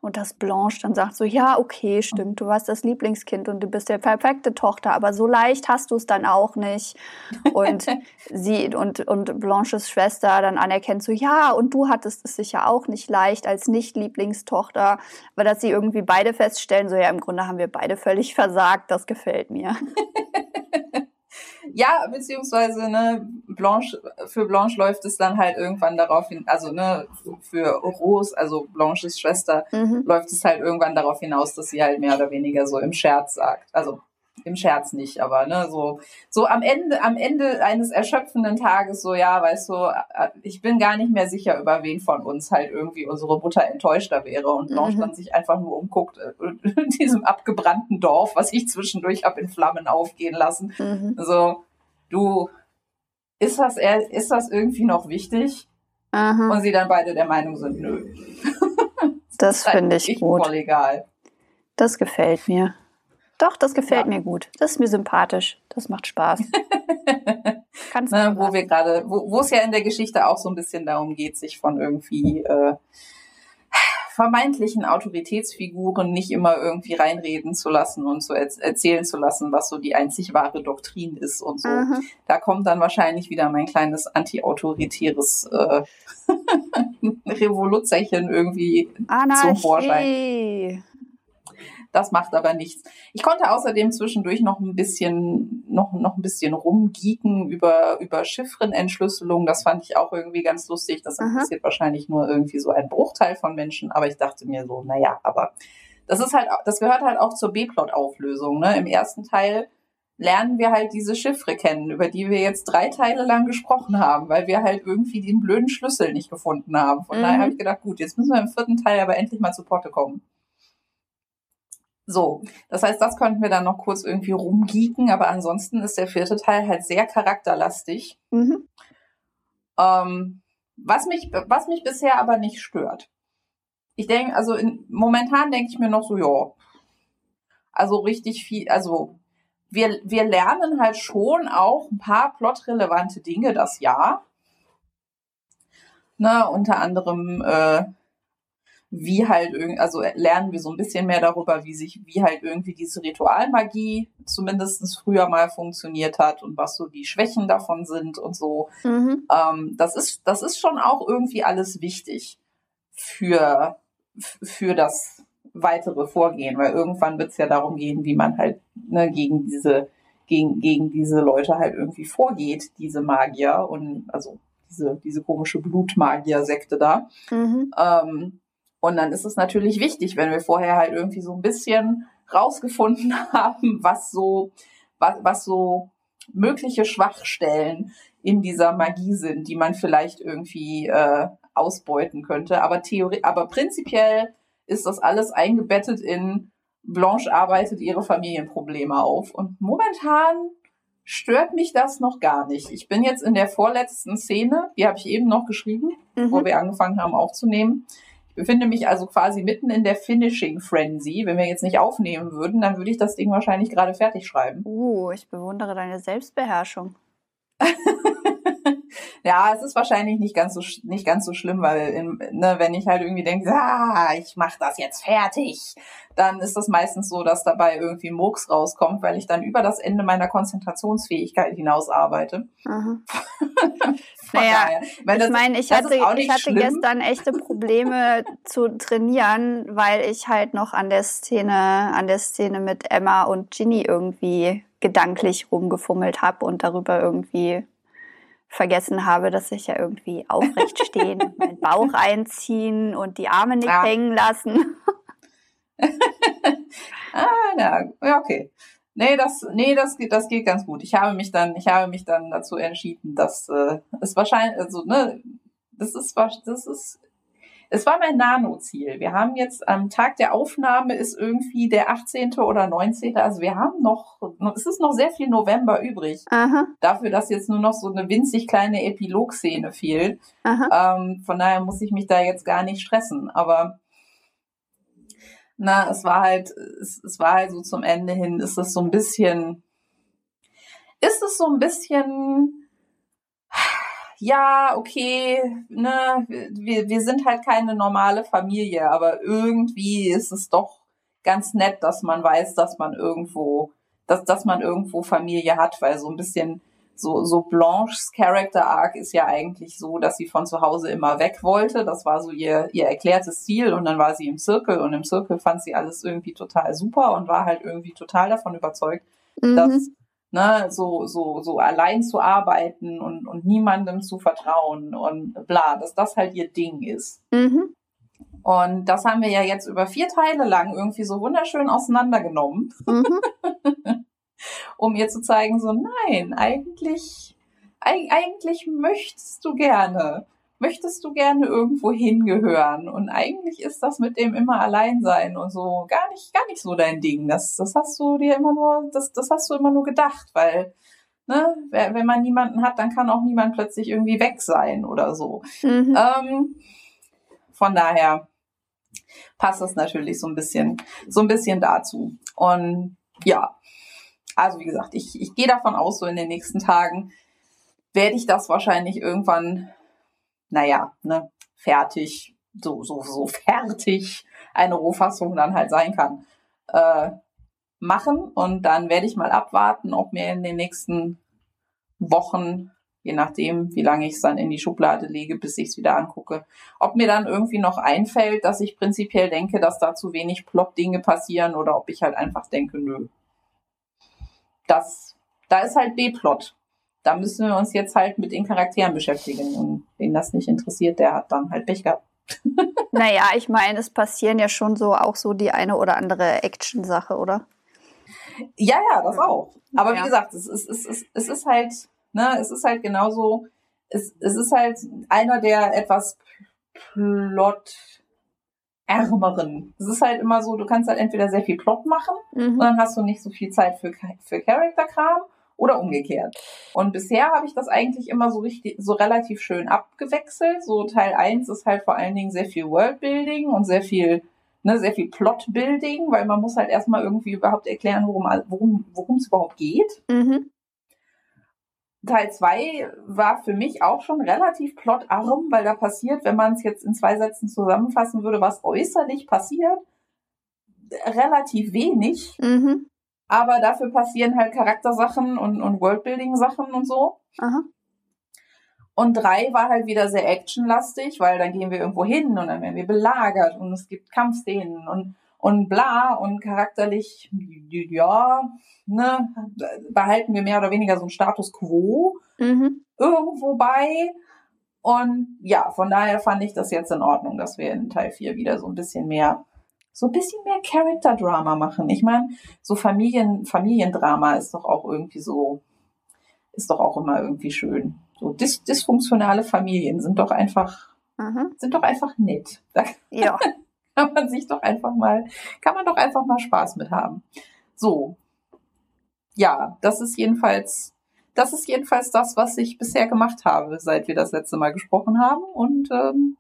Und dass Blanche dann sagt so, ja, okay, stimmt, du warst das Lieblingskind und du bist der perfekte Tochter, aber so leicht hast du es dann auch nicht. Und sie und, und Blanches Schwester dann anerkennt so, ja, und du hattest es sicher auch nicht leicht als Nicht-Lieblingstochter, aber dass sie irgendwie beide feststellen, so ja, im Grunde haben wir beide völlig versagt, das gefällt mir. Ja, beziehungsweise, ne, Blanche, für Blanche läuft es dann halt irgendwann darauf hin, also, ne, für Rose, also Blanches Schwester, mhm. läuft es halt irgendwann darauf hinaus, dass sie halt mehr oder weniger so im Scherz sagt. Also, im Scherz nicht, aber ne, so, so am Ende, am Ende eines erschöpfenden Tages, so, ja, weißt du, äh, ich bin gar nicht mehr sicher, über wen von uns halt irgendwie unsere Mutter enttäuschter wäre und Blanche mhm. dann sich einfach nur umguckt, äh, in diesem abgebrannten Dorf, was ich zwischendurch habe in Flammen aufgehen lassen. Mhm. So, du, ist das, ist das irgendwie noch wichtig? Aha. Und sie dann beide der Meinung sind, nö. das, das finde ich gut. Voll egal. Das gefällt mir. Doch, das gefällt ja. mir gut. Das ist mir sympathisch. Das macht Spaß. Kannst ne, wo wir gerade, wo, es ja in der Geschichte auch so ein bisschen darum geht, sich von irgendwie äh, vermeintlichen Autoritätsfiguren nicht immer irgendwie reinreden zu lassen und zu er erzählen zu lassen, was so die einzig wahre Doktrin ist und so. Mhm. Da kommt dann wahrscheinlich wieder mein kleines antiautoritäres äh, Revoluzerchen irgendwie Anarchie. zum Vorschein Das macht aber nichts. Ich konnte außerdem zwischendurch noch ein bisschen, noch, noch ein bisschen rumgeeken über, über Chiffrenentschlüsselung. Das fand ich auch irgendwie ganz lustig. Das interessiert Aha. wahrscheinlich nur irgendwie so ein Bruchteil von Menschen. Aber ich dachte mir so, naja, aber das ist halt, das gehört halt auch zur B-Plot-Auflösung. Ne? Im ersten Teil lernen wir halt diese Chiffre kennen, über die wir jetzt drei Teile lang gesprochen haben, weil wir halt irgendwie den blöden Schlüssel nicht gefunden haben. Von mhm. daher habe ich gedacht, gut, jetzt müssen wir im vierten Teil aber endlich mal zu Potte kommen. So, das heißt, das könnten wir dann noch kurz irgendwie rumgeeken, aber ansonsten ist der vierte Teil halt sehr charakterlastig. Mhm. Ähm, was mich, was mich bisher aber nicht stört. Ich denke, also in, momentan denke ich mir noch so, ja, also richtig viel, also wir, wir lernen halt schon auch ein paar plotrelevante Dinge das Jahr. Ne, unter anderem, äh, wie halt irgendwie, also lernen wir so ein bisschen mehr darüber, wie sich, wie halt irgendwie diese Ritualmagie zumindest früher mal funktioniert hat und was so die Schwächen davon sind und so. Mhm. Ähm, das ist, das ist schon auch irgendwie alles wichtig für, für das weitere Vorgehen, weil irgendwann wird es ja darum gehen, wie man halt ne, gegen diese gegen, gegen diese Leute halt irgendwie vorgeht, diese Magier und also diese, diese komische Blutmagier-Sekte da. Mhm. Ähm, und dann ist es natürlich wichtig, wenn wir vorher halt irgendwie so ein bisschen rausgefunden haben, was so, was, was so mögliche Schwachstellen in dieser Magie sind, die man vielleicht irgendwie äh, ausbeuten könnte. Aber Theorie, aber prinzipiell ist das alles eingebettet in Blanche arbeitet ihre Familienprobleme auf. Und momentan stört mich das noch gar nicht. Ich bin jetzt in der vorletzten Szene, die habe ich eben noch geschrieben, mhm. wo wir angefangen haben aufzunehmen. Ich befinde mich also quasi mitten in der Finishing Frenzy. Wenn wir jetzt nicht aufnehmen würden, dann würde ich das Ding wahrscheinlich gerade fertig schreiben. Uh, ich bewundere deine Selbstbeherrschung. Ja, es ist wahrscheinlich nicht ganz so nicht ganz so schlimm, weil in, ne, wenn ich halt irgendwie denke, ah, ich mach das jetzt fertig, dann ist das meistens so, dass dabei irgendwie Murks rauskommt, weil ich dann über das Ende meiner Konzentrationsfähigkeit hinaus arbeite. naja, ich meine, meine, ich hatte, ich hatte gestern echte Probleme zu trainieren, weil ich halt noch an der Szene, an der Szene mit Emma und Ginny irgendwie gedanklich rumgefummelt habe und darüber irgendwie vergessen habe, dass ich ja irgendwie aufrecht stehen meinen Bauch einziehen und die Arme nicht ja. hängen lassen. ah, ja, okay. Nee, das, nee, das geht, das geht ganz gut. Ich habe mich dann, ich habe mich dann dazu entschieden, dass äh, es wahrscheinlich, also ne, das ist, das ist es war mein Nano-Ziel. Wir haben jetzt am Tag der Aufnahme ist irgendwie der 18. oder 19. Also wir haben noch, es ist noch sehr viel November übrig. Aha. Dafür, dass jetzt nur noch so eine winzig kleine Epilog-Szene fehlt. Ähm, von daher muss ich mich da jetzt gar nicht stressen. Aber na, es war halt, es, es war halt so zum Ende hin, ist es so ein bisschen, ist es so ein bisschen, ja, okay, ne, wir, wir sind halt keine normale Familie, aber irgendwie ist es doch ganz nett, dass man weiß, dass man irgendwo, dass, dass man irgendwo Familie hat, weil so ein bisschen so, so Blanches Character Arc ist ja eigentlich so, dass sie von zu Hause immer weg wollte. Das war so ihr, ihr erklärtes Ziel und dann war sie im Zirkel und im Zirkel fand sie alles irgendwie total super und war halt irgendwie total davon überzeugt, mhm. dass ne, so, so, so allein zu arbeiten und, und niemandem zu vertrauen und bla, dass das halt ihr Ding ist. Mhm. Und das haben wir ja jetzt über vier Teile lang irgendwie so wunderschön auseinandergenommen, mhm. um ihr zu zeigen, so nein, eigentlich, eigentlich möchtest du gerne möchtest du gerne irgendwo hingehören? Und eigentlich ist das mit dem immer allein sein und so gar nicht, gar nicht so dein Ding. Das, das hast du dir immer nur, das, das hast du immer nur gedacht, weil, ne, wenn man niemanden hat, dann kann auch niemand plötzlich irgendwie weg sein oder so. Mhm. Ähm, von daher passt das natürlich so ein bisschen, so ein bisschen dazu. Und ja, also wie gesagt, ich, ich gehe davon aus, so in den nächsten Tagen werde ich das wahrscheinlich irgendwann naja, ne, fertig, so, so, so fertig eine Rohfassung dann halt sein kann, äh, machen. Und dann werde ich mal abwarten, ob mir in den nächsten Wochen je nachdem, wie lange ich es dann in die Schublade lege, bis ich es wieder angucke. Ob mir dann irgendwie noch einfällt, dass ich prinzipiell denke, dass da zu wenig Plot-Dinge passieren oder ob ich halt einfach denke, nö. Das, da ist halt B-Plot. Da müssen wir uns jetzt halt mit den Charakteren beschäftigen. Und wen das nicht interessiert, der hat dann halt Pech gehabt. naja, ich meine, es passieren ja schon so auch so die eine oder andere Action-Sache, oder? Ja, ja, das auch. Aber ja. wie gesagt, es ist, es, ist, es ist halt, ne, es ist halt genauso, es, es ist halt einer der etwas Plot ärmeren. Es ist halt immer so, du kannst halt entweder sehr viel Plot machen mhm. und dann hast du nicht so viel Zeit für, für Charakterkram oder umgekehrt. Und bisher habe ich das eigentlich immer so richtig, so relativ schön abgewechselt. So Teil 1 ist halt vor allen Dingen sehr viel Worldbuilding und sehr viel ne, sehr viel Plotbuilding, weil man muss halt erstmal irgendwie überhaupt erklären, worum worum worum es überhaupt geht. Mhm. Teil 2 war für mich auch schon relativ plotarm, weil da passiert, wenn man es jetzt in zwei Sätzen zusammenfassen würde, was äußerlich passiert, relativ wenig. Mhm. Aber dafür passieren halt Charaktersachen und, und Worldbuilding-Sachen und so. Aha. Und drei war halt wieder sehr actionlastig, weil dann gehen wir irgendwo hin und dann werden wir belagert und es gibt Kampfszenen und, und bla und charakterlich, ja, ne, behalten wir mehr oder weniger so einen Status quo mhm. irgendwo bei. Und ja, von daher fand ich das jetzt in Ordnung, dass wir in Teil 4 wieder so ein bisschen mehr, so ein bisschen mehr Character-Drama machen. Ich meine, so Familien, Familiendrama ist doch auch irgendwie so, ist doch auch immer irgendwie schön. So dis dysfunktionale Familien sind doch einfach, mhm. sind doch einfach nett. Da ja. kann man sich doch einfach mal, kann man doch einfach mal Spaß mit haben. So. Ja, das ist jedenfalls, das ist jedenfalls das, was ich bisher gemacht habe, seit wir das letzte Mal gesprochen haben. Und ähm,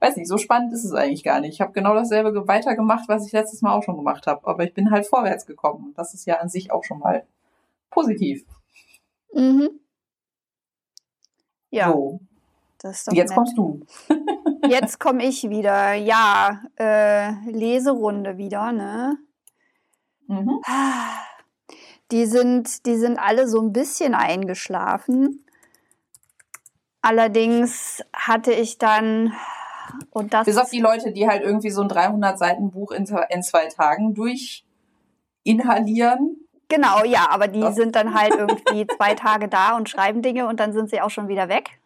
weiß nicht, so spannend ist es eigentlich gar nicht. Ich habe genau dasselbe weitergemacht, was ich letztes Mal auch schon gemacht habe. Aber ich bin halt vorwärts gekommen. Das ist ja an sich auch schon mal positiv. Mhm. Ja. So. Jetzt nett. kommst du. Jetzt komme ich wieder. Ja, äh, Leserunde wieder, ne? Mhm. Die sind, die sind alle so ein bisschen eingeschlafen. Allerdings hatte ich dann und das bis auf die Leute, die halt irgendwie so ein 300 Seiten Buch in, in zwei Tagen durch inhalieren. Genau, ja, aber die das. sind dann halt irgendwie zwei Tage da und schreiben Dinge und dann sind sie auch schon wieder weg.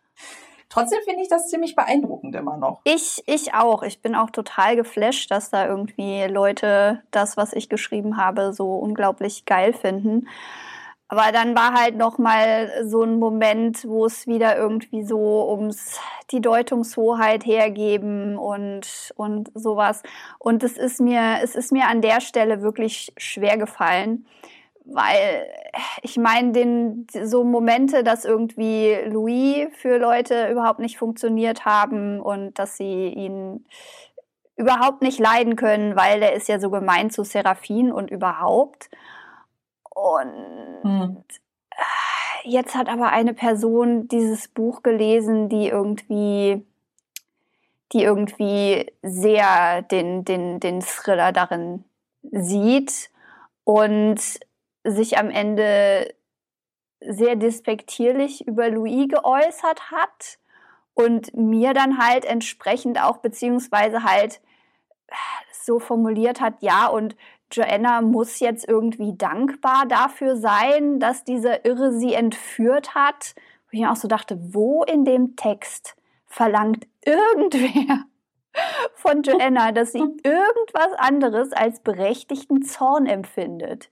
Trotzdem finde ich das ziemlich beeindruckend immer noch. Ich, ich auch. Ich bin auch total geflasht, dass da irgendwie Leute das, was ich geschrieben habe, so unglaublich geil finden. Aber dann war halt noch mal so ein Moment, wo es wieder irgendwie so ums die Deutungshoheit hergeben und und sowas. Und es ist mir es ist mir an der Stelle wirklich schwer gefallen, weil ich meine, den so Momente, dass irgendwie Louis für Leute überhaupt nicht funktioniert haben und dass sie ihn überhaupt nicht leiden können, weil er ist ja so gemein zu Seraphin und überhaupt. Und hm. jetzt hat aber eine Person dieses Buch gelesen, die irgendwie die irgendwie sehr den, den, den Thriller darin sieht und sich am Ende sehr despektierlich über Louis geäußert hat und mir dann halt entsprechend auch beziehungsweise halt so formuliert hat, ja, und Joanna muss jetzt irgendwie dankbar dafür sein, dass dieser Irre sie entführt hat. Wo ich mir auch so dachte, wo in dem Text verlangt irgendwer von Joanna, dass sie irgendwas anderes als berechtigten Zorn empfindet?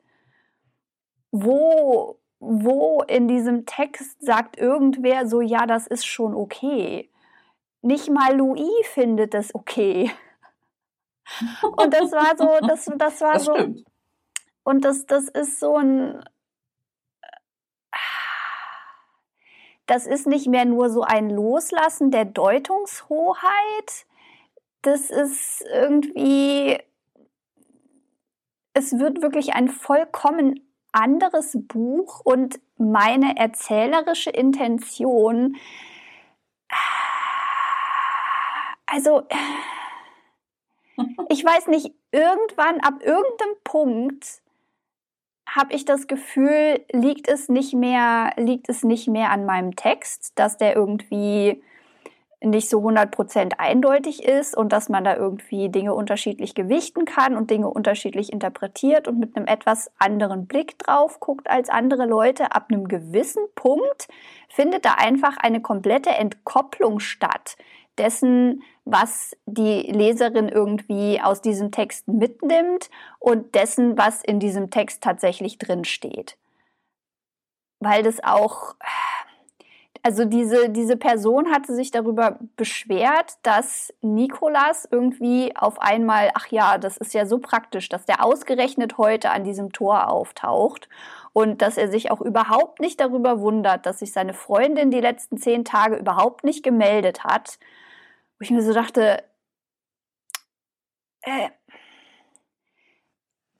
wo, wo in diesem Text sagt irgendwer so, ja, das ist schon okay. Nicht mal Louis findet das okay. Und das war so, das, das war das so. Stimmt. Und das, das ist so ein. Das ist nicht mehr nur so ein Loslassen der Deutungshoheit. Das ist irgendwie. Es wird wirklich ein vollkommen anderes Buch und meine erzählerische Intention, also ich weiß nicht, irgendwann ab irgendeinem Punkt habe ich das Gefühl, liegt es nicht mehr, liegt es nicht mehr an meinem Text, dass der irgendwie nicht so 100% eindeutig ist und dass man da irgendwie Dinge unterschiedlich gewichten kann und Dinge unterschiedlich interpretiert und mit einem etwas anderen Blick drauf guckt als andere Leute. Ab einem gewissen Punkt findet da einfach eine komplette Entkopplung statt dessen, was die Leserin irgendwie aus diesem Text mitnimmt und dessen, was in diesem Text tatsächlich drin steht. Weil das auch also diese, diese Person hatte sich darüber beschwert, dass Nikolas irgendwie auf einmal, ach ja, das ist ja so praktisch, dass der ausgerechnet heute an diesem Tor auftaucht und dass er sich auch überhaupt nicht darüber wundert, dass sich seine Freundin die letzten zehn Tage überhaupt nicht gemeldet hat. Wo ich mir so dachte, äh,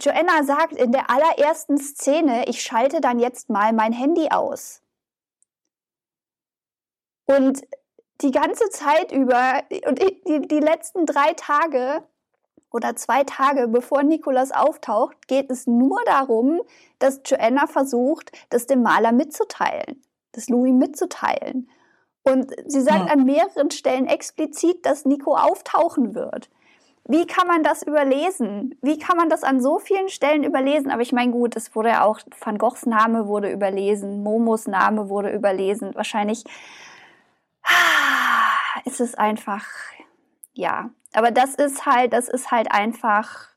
Joanna sagt in der allerersten Szene, ich schalte dann jetzt mal mein Handy aus. Und die ganze Zeit über und die, die letzten drei Tage oder zwei Tage bevor Nikolas auftaucht, geht es nur darum, dass Joanna versucht, das dem Maler mitzuteilen, das Louis mitzuteilen. Und sie sagt ja. an mehreren Stellen explizit, dass Nico auftauchen wird. Wie kann man das überlesen? Wie kann man das an so vielen Stellen überlesen? Aber ich meine, gut, es wurde ja auch, Van Goghs Name wurde überlesen, Momos Name wurde überlesen. Wahrscheinlich ist es einfach, ja. Aber das ist halt, das ist halt einfach,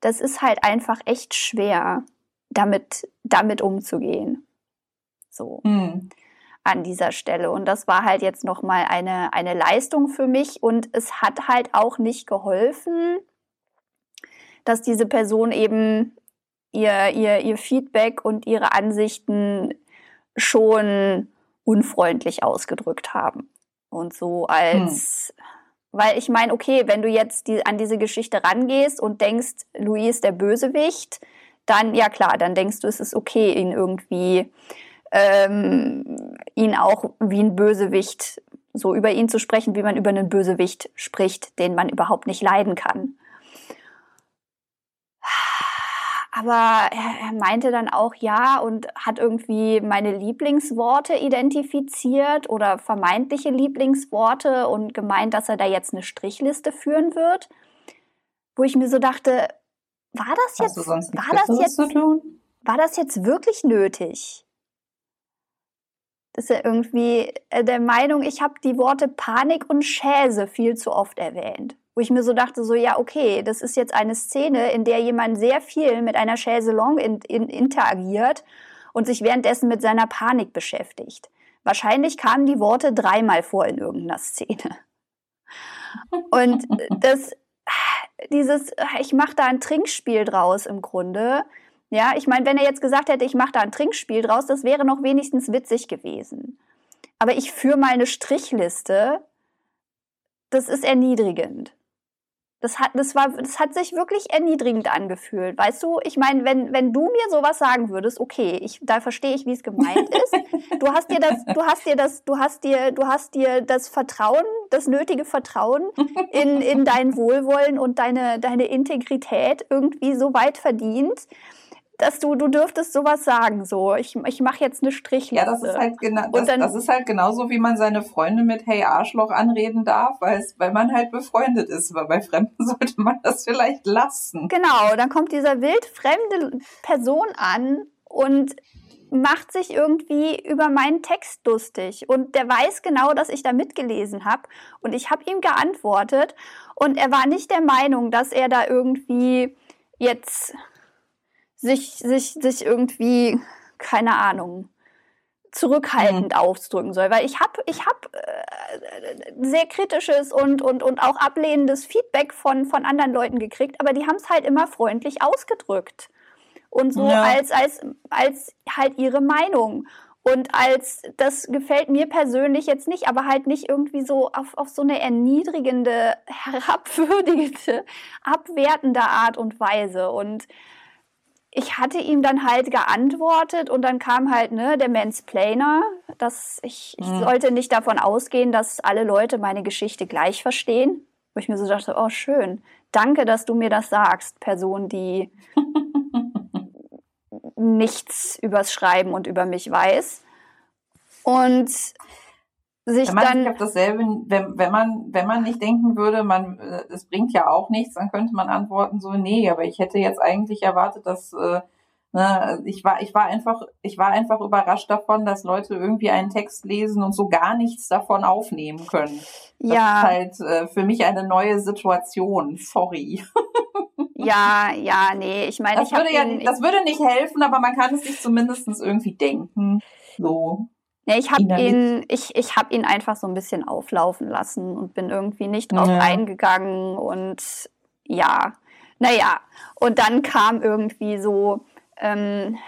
das ist halt einfach echt schwer, damit, damit umzugehen. So. Mhm. An dieser Stelle. Und das war halt jetzt nochmal eine, eine Leistung für mich. Und es hat halt auch nicht geholfen, dass diese Person eben ihr, ihr, ihr Feedback und ihre Ansichten schon unfreundlich ausgedrückt haben. Und so als, hm. weil ich meine, okay, wenn du jetzt die, an diese Geschichte rangehst und denkst, Louis ist der Bösewicht, dann, ja klar, dann denkst du, es ist okay, ihn irgendwie, ähm, ihn auch wie ein Bösewicht, so über ihn zu sprechen, wie man über einen Bösewicht spricht, den man überhaupt nicht leiden kann. Aber er, er, meinte dann auch ja und hat irgendwie meine Lieblingsworte identifiziert oder vermeintliche Lieblingsworte und gemeint, dass er da jetzt eine Strichliste führen wird. Wo ich mir so dachte, war das jetzt, war das jetzt, war das jetzt wirklich nötig? Das ist ja irgendwie äh, der Meinung, ich habe die Worte Panik und Schäse viel zu oft erwähnt wo ich mir so dachte, so ja, okay, das ist jetzt eine Szene, in der jemand sehr viel mit einer Chaiselong in, in, interagiert und sich währenddessen mit seiner Panik beschäftigt. Wahrscheinlich kamen die Worte dreimal vor in irgendeiner Szene. Und das, dieses, ich mache da ein Trinkspiel draus im Grunde. Ja, ich meine, wenn er jetzt gesagt hätte, ich mache da ein Trinkspiel draus, das wäre noch wenigstens witzig gewesen. Aber ich führe mal eine Strichliste, das ist erniedrigend. Das hat, das war, das hat sich wirklich erniedrigend angefühlt. Weißt du, ich meine, wenn, wenn du mir sowas sagen würdest, okay, ich, da verstehe ich, wie es gemeint ist. Du hast dir das, du hast dir das, du hast dir, du hast dir das Vertrauen, das nötige Vertrauen in, in dein Wohlwollen und deine, deine Integrität irgendwie so weit verdient, dass du, du dürftest sowas sagen, so, ich, ich mache jetzt eine Strichliste. Ja, das ist halt genau, das, dann, das ist halt genauso, wie man seine Freunde mit Hey Arschloch anreden darf, weil, weil man halt befreundet ist, aber bei Fremden sollte man das vielleicht lassen. Genau, dann kommt dieser wildfremde Person an und macht sich irgendwie über meinen Text lustig. Und der weiß genau, dass ich da mitgelesen habe und ich habe ihm geantwortet. Und er war nicht der Meinung, dass er da irgendwie jetzt sich, sich, sich irgendwie, keine Ahnung, zurückhaltend mhm. ausdrücken soll. Weil ich habe ich hab, äh, sehr kritisches und, und, und auch ablehnendes Feedback von, von anderen Leuten gekriegt, aber die haben es halt immer freundlich ausgedrückt. Und so ja. als, als, als halt ihre Meinung. Und als, das gefällt mir persönlich jetzt nicht, aber halt nicht irgendwie so auf, auf so eine erniedrigende, herabwürdigende, abwertende Art und Weise. Und ich hatte ihm dann halt geantwortet und dann kam halt ne, der Mansplainer, dass ich, ich mhm. sollte nicht davon ausgehen, dass alle Leute meine Geschichte gleich verstehen. Wo ich mir so dachte, oh schön, danke, dass du mir das sagst, Person, die nichts übers Schreiben und über mich weiß. Und sich wenn man dann. Sich auf dasselbe, wenn, wenn, man, wenn man nicht denken würde, man, äh, es bringt ja auch nichts, dann könnte man antworten so, nee, aber ich hätte jetzt eigentlich erwartet, dass äh, Ne, ich war, ich war einfach, ich war einfach überrascht davon, dass Leute irgendwie einen Text lesen und so gar nichts davon aufnehmen können. Das ja. ist halt äh, für mich eine neue Situation. Sorry. Ja, ja, nee, ich meine, das würde ja, das würde nicht helfen, aber man kann es sich zumindest irgendwie denken. So. Nee, ich habe ihn, ich, ich habe ihn einfach so ein bisschen auflaufen lassen und bin irgendwie nicht drauf ja. eingegangen und ja, naja. Und dann kam irgendwie so, ähm,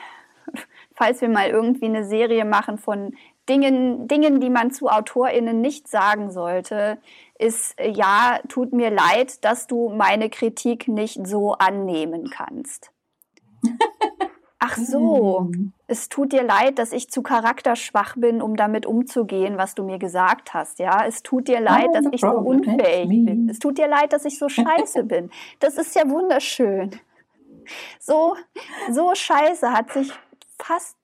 falls wir mal irgendwie eine Serie machen von Dingen, Dingen, die man zu AutorInnen nicht sagen sollte, ist, äh, ja, tut mir leid, dass du meine Kritik nicht so annehmen kannst. Ach so, hm. es tut dir leid, dass ich zu charakterschwach bin, um damit umzugehen, was du mir gesagt hast. Ja, es tut dir leid, dass ich so unfähig bin. Es tut dir leid, dass ich so scheiße bin. Das ist ja wunderschön. So, so scheiße hat sich fast,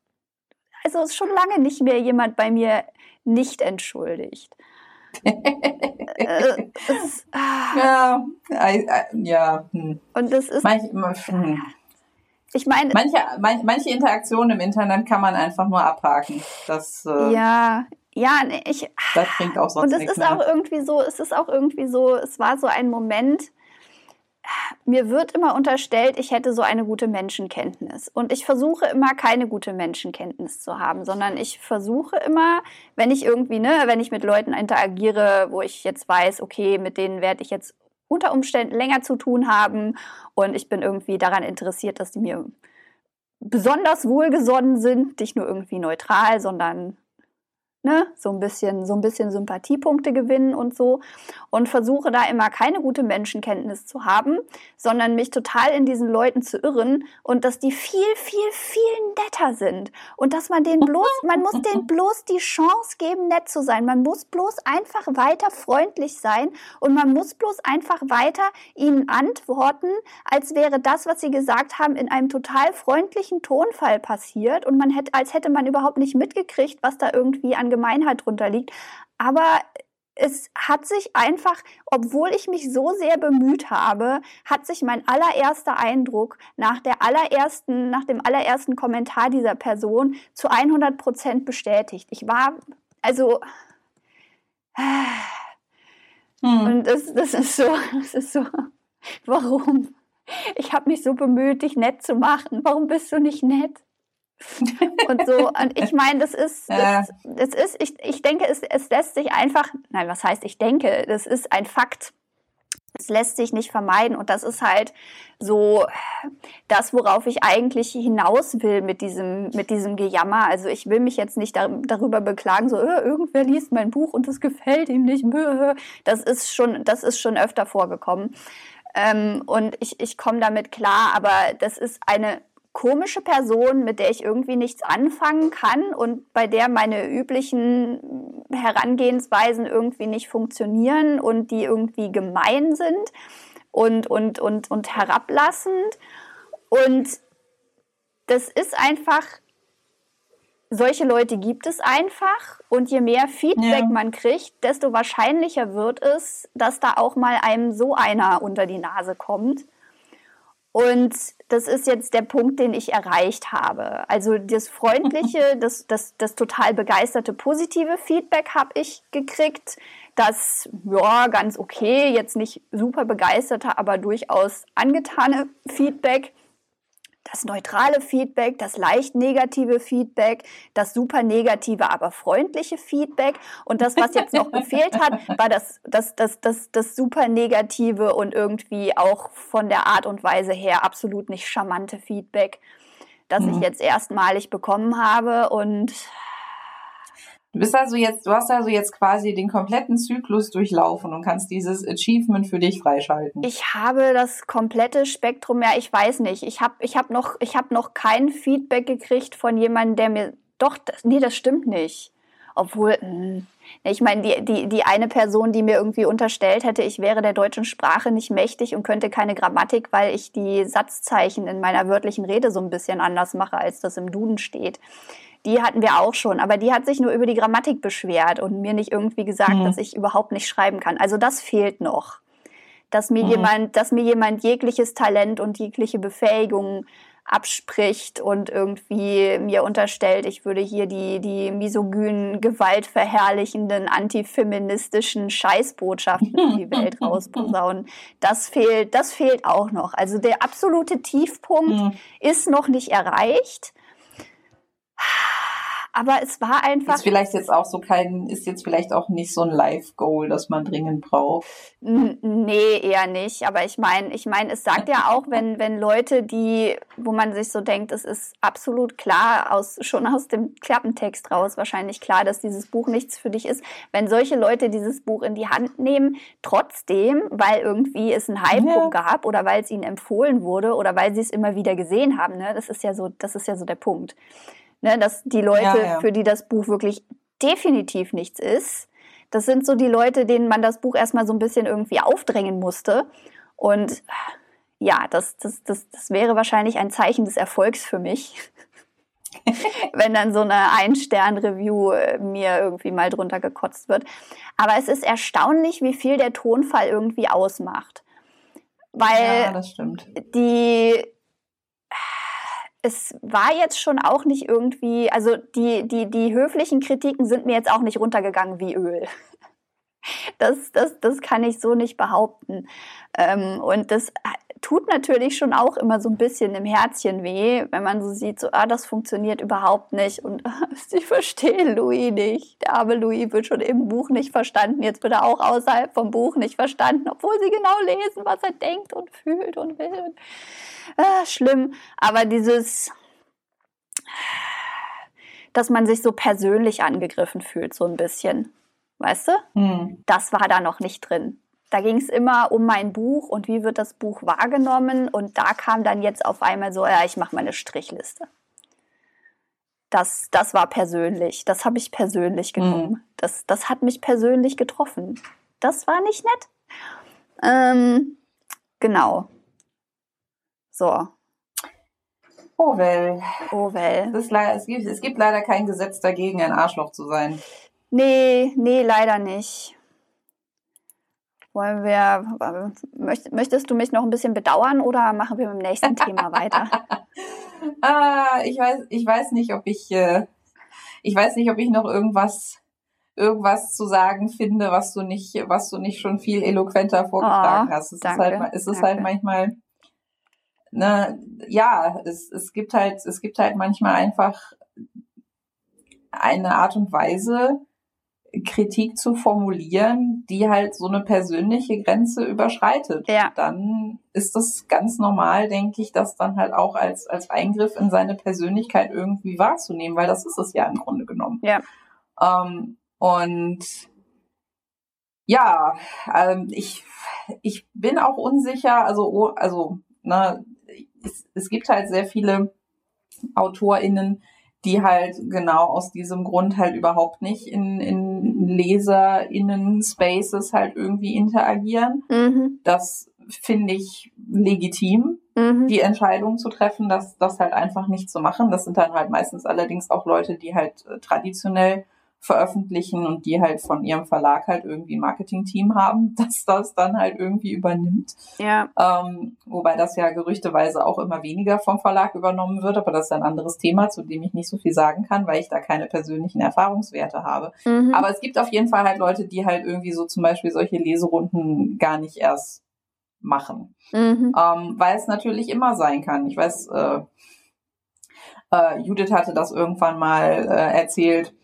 also ist schon lange nicht mehr jemand bei mir nicht entschuldigt. äh, es, ah. Ja, ja. Hm. Und das ist. Manch, hm. Ich meine, manche, man, manche Interaktionen im Internet kann man einfach nur abhaken. Das, äh, ja, ja, ich. Das bringt auch sonst Und es ist mehr. auch irgendwie so, es ist auch irgendwie so, es war so ein Moment, mir wird immer unterstellt, ich hätte so eine gute Menschenkenntnis. Und ich versuche immer keine gute Menschenkenntnis zu haben, sondern ich versuche immer, wenn ich irgendwie, ne, wenn ich mit Leuten interagiere, wo ich jetzt weiß, okay, mit denen werde ich jetzt unter Umständen länger zu tun haben. Und ich bin irgendwie daran interessiert, dass die mir besonders wohlgesonnen sind, nicht nur irgendwie neutral, sondern ne, so ein bisschen, so ein bisschen Sympathiepunkte gewinnen und so. Und versuche da immer keine gute Menschenkenntnis zu haben, sondern mich total in diesen Leuten zu irren und dass die viel, viel, viel netter sind. Und dass man denen bloß, man muss denen bloß die Chance geben, nett zu sein. Man muss bloß einfach weiter freundlich sein und man muss bloß einfach weiter ihnen antworten, als wäre das, was sie gesagt haben, in einem total freundlichen Tonfall passiert und man hätte, als hätte man überhaupt nicht mitgekriegt, was da irgendwie an Allgemeinheit drunter liegt. Aber es hat sich einfach, obwohl ich mich so sehr bemüht habe, hat sich mein allererster Eindruck nach der allerersten, nach dem allerersten Kommentar dieser Person zu 100 Prozent bestätigt. Ich war, also, hm. und das, das ist so, das ist so, warum? Ich habe mich so bemüht, dich nett zu machen. Warum bist du nicht nett? Und so, und ich meine, das ist, das, das ist, ich, ich denke, es, es lässt sich einfach, nein, was heißt ich denke, das ist ein Fakt. Es lässt sich nicht vermeiden und das ist halt so das, worauf ich eigentlich hinaus will mit diesem, mit diesem Gejammer. Also ich will mich jetzt nicht da, darüber beklagen, so äh, irgendwer liest mein Buch und es gefällt ihm nicht. Das ist schon, das ist schon öfter vorgekommen. Ähm, und ich, ich komme damit klar, aber das ist eine komische Person, mit der ich irgendwie nichts anfangen kann und bei der meine üblichen Herangehensweisen irgendwie nicht funktionieren und die irgendwie gemein sind und, und, und, und herablassend. Und das ist einfach, solche Leute gibt es einfach und je mehr Feedback ja. man kriegt, desto wahrscheinlicher wird es, dass da auch mal einem so einer unter die Nase kommt. Und das ist jetzt der Punkt, den ich erreicht habe. Also das freundliche, das, das, das total begeisterte, positive Feedback habe ich gekriegt. Das, ja, ganz okay, jetzt nicht super begeisterte, aber durchaus angetane Feedback das neutrale Feedback, das leicht negative Feedback, das super negative, aber freundliche Feedback. Und das, was jetzt noch gefehlt hat, war das, das, das, das, das super negative und irgendwie auch von der Art und Weise her absolut nicht charmante Feedback, das mhm. ich jetzt erstmalig bekommen habe. Und Du bist also jetzt, du hast also jetzt quasi den kompletten Zyklus durchlaufen und kannst dieses Achievement für dich freischalten. Ich habe das komplette Spektrum, ja, ich weiß nicht. Ich habe ich hab noch, hab noch kein Feedback gekriegt von jemandem, der mir. Doch, das, nee, das stimmt nicht. Obwohl, mh, hm, Ich meine, die, die, die eine Person, die mir irgendwie unterstellt hätte, ich wäre der deutschen Sprache nicht mächtig und könnte keine Grammatik, weil ich die Satzzeichen in meiner wörtlichen Rede so ein bisschen anders mache, als das im Duden steht. Die hatten wir auch schon, aber die hat sich nur über die Grammatik beschwert und mir nicht irgendwie gesagt, mhm. dass ich überhaupt nicht schreiben kann. Also das fehlt noch. Dass mir mhm. jemand, dass mir jemand jegliches Talent und jegliche Befähigung abspricht und irgendwie mir unterstellt, ich würde hier die, die misogynen, gewaltverherrlichenden, antifeministischen Scheißbotschaften in die Welt rausposaunen. Das fehlt, das fehlt auch noch. Also der absolute Tiefpunkt mhm. ist noch nicht erreicht aber es war einfach. Ist vielleicht jetzt auch so kein, ist jetzt vielleicht auch nicht so ein Live-Goal, das man dringend braucht. Nee, eher nicht. Aber ich meine, ich meine, es sagt ja auch, wenn, wenn Leute, die, wo man sich so denkt, es ist absolut klar, aus, schon aus dem Klappentext raus wahrscheinlich klar, dass dieses Buch nichts für dich ist, wenn solche Leute dieses Buch in die Hand nehmen, trotzdem, weil irgendwie es einen Hype ja. gab oder weil es ihnen empfohlen wurde oder weil sie es immer wieder gesehen haben, ne? Das ist ja so, das ist ja so der Punkt. Ne, dass die Leute, ja, ja. für die das Buch wirklich definitiv nichts ist, das sind so die Leute, denen man das Buch erstmal so ein bisschen irgendwie aufdrängen musste. Und ja, das, das, das, das wäre wahrscheinlich ein Zeichen des Erfolgs für mich. wenn dann so eine Ein-Stern-Review äh, mir irgendwie mal drunter gekotzt wird. Aber es ist erstaunlich, wie viel der Tonfall irgendwie ausmacht. Weil ja, das stimmt. die es war jetzt schon auch nicht irgendwie, also die, die, die höflichen Kritiken sind mir jetzt auch nicht runtergegangen wie Öl. Das, das, das kann ich so nicht behaupten. Ähm, und das tut natürlich schon auch immer so ein bisschen im Herzchen weh, wenn man so sieht, so, ah, das funktioniert überhaupt nicht und ich verstehe Louis nicht. Der arme Louis wird schon im Buch nicht verstanden, jetzt wird er auch außerhalb vom Buch nicht verstanden, obwohl sie genau lesen, was er denkt und fühlt und will. Ah, schlimm, aber dieses, dass man sich so persönlich angegriffen fühlt, so ein bisschen, weißt du? Hm. Das war da noch nicht drin. Da ging es immer um mein Buch und wie wird das Buch wahrgenommen. Und da kam dann jetzt auf einmal so, ja, ich mache mal eine Strichliste. Das, das war persönlich. Das habe ich persönlich genommen. Mhm. Das, das hat mich persönlich getroffen. Das war nicht nett. Ähm, genau. So. Oh well. Oh well. Es, es, gibt, es gibt leider kein Gesetz dagegen, ein Arschloch zu sein. Nee, nee, leider nicht. Wollen wir, möchtest du mich noch ein bisschen bedauern oder machen wir mit dem nächsten Thema weiter? ah, ich weiß, ich weiß nicht, ob ich, äh, ich weiß nicht, ob ich noch irgendwas, irgendwas zu sagen finde, was du nicht, was du nicht schon viel eloquenter vorgetragen oh, hast. Es danke, ist halt, es ist halt manchmal, ne, ja, es, es gibt halt, es gibt halt manchmal einfach eine Art und Weise, Kritik zu formulieren, die halt so eine persönliche Grenze überschreitet. Ja. Dann ist das ganz normal, denke ich, das dann halt auch als, als Eingriff in seine Persönlichkeit irgendwie wahrzunehmen, weil das ist es ja im Grunde genommen. Ja. Ähm, und ja, ähm, ich, ich bin auch unsicher, also, also, ne, es, es gibt halt sehr viele AutorInnen, die halt genau aus diesem Grund halt überhaupt nicht in, in LeserInnen-Spaces halt irgendwie interagieren. Mhm. Das finde ich legitim, mhm. die Entscheidung zu treffen, dass das halt einfach nicht zu machen. Das sind dann halt meistens allerdings auch Leute, die halt äh, traditionell veröffentlichen und die halt von ihrem Verlag halt irgendwie ein Marketing-Team haben, das das dann halt irgendwie übernimmt. Ja. Ähm, wobei das ja gerüchteweise auch immer weniger vom Verlag übernommen wird, aber das ist ein anderes Thema, zu dem ich nicht so viel sagen kann, weil ich da keine persönlichen Erfahrungswerte habe. Mhm. Aber es gibt auf jeden Fall halt Leute, die halt irgendwie so zum Beispiel solche Leserunden gar nicht erst machen. Mhm. Ähm, weil es natürlich immer sein kann. Ich weiß, äh, äh, Judith hatte das irgendwann mal äh, erzählt,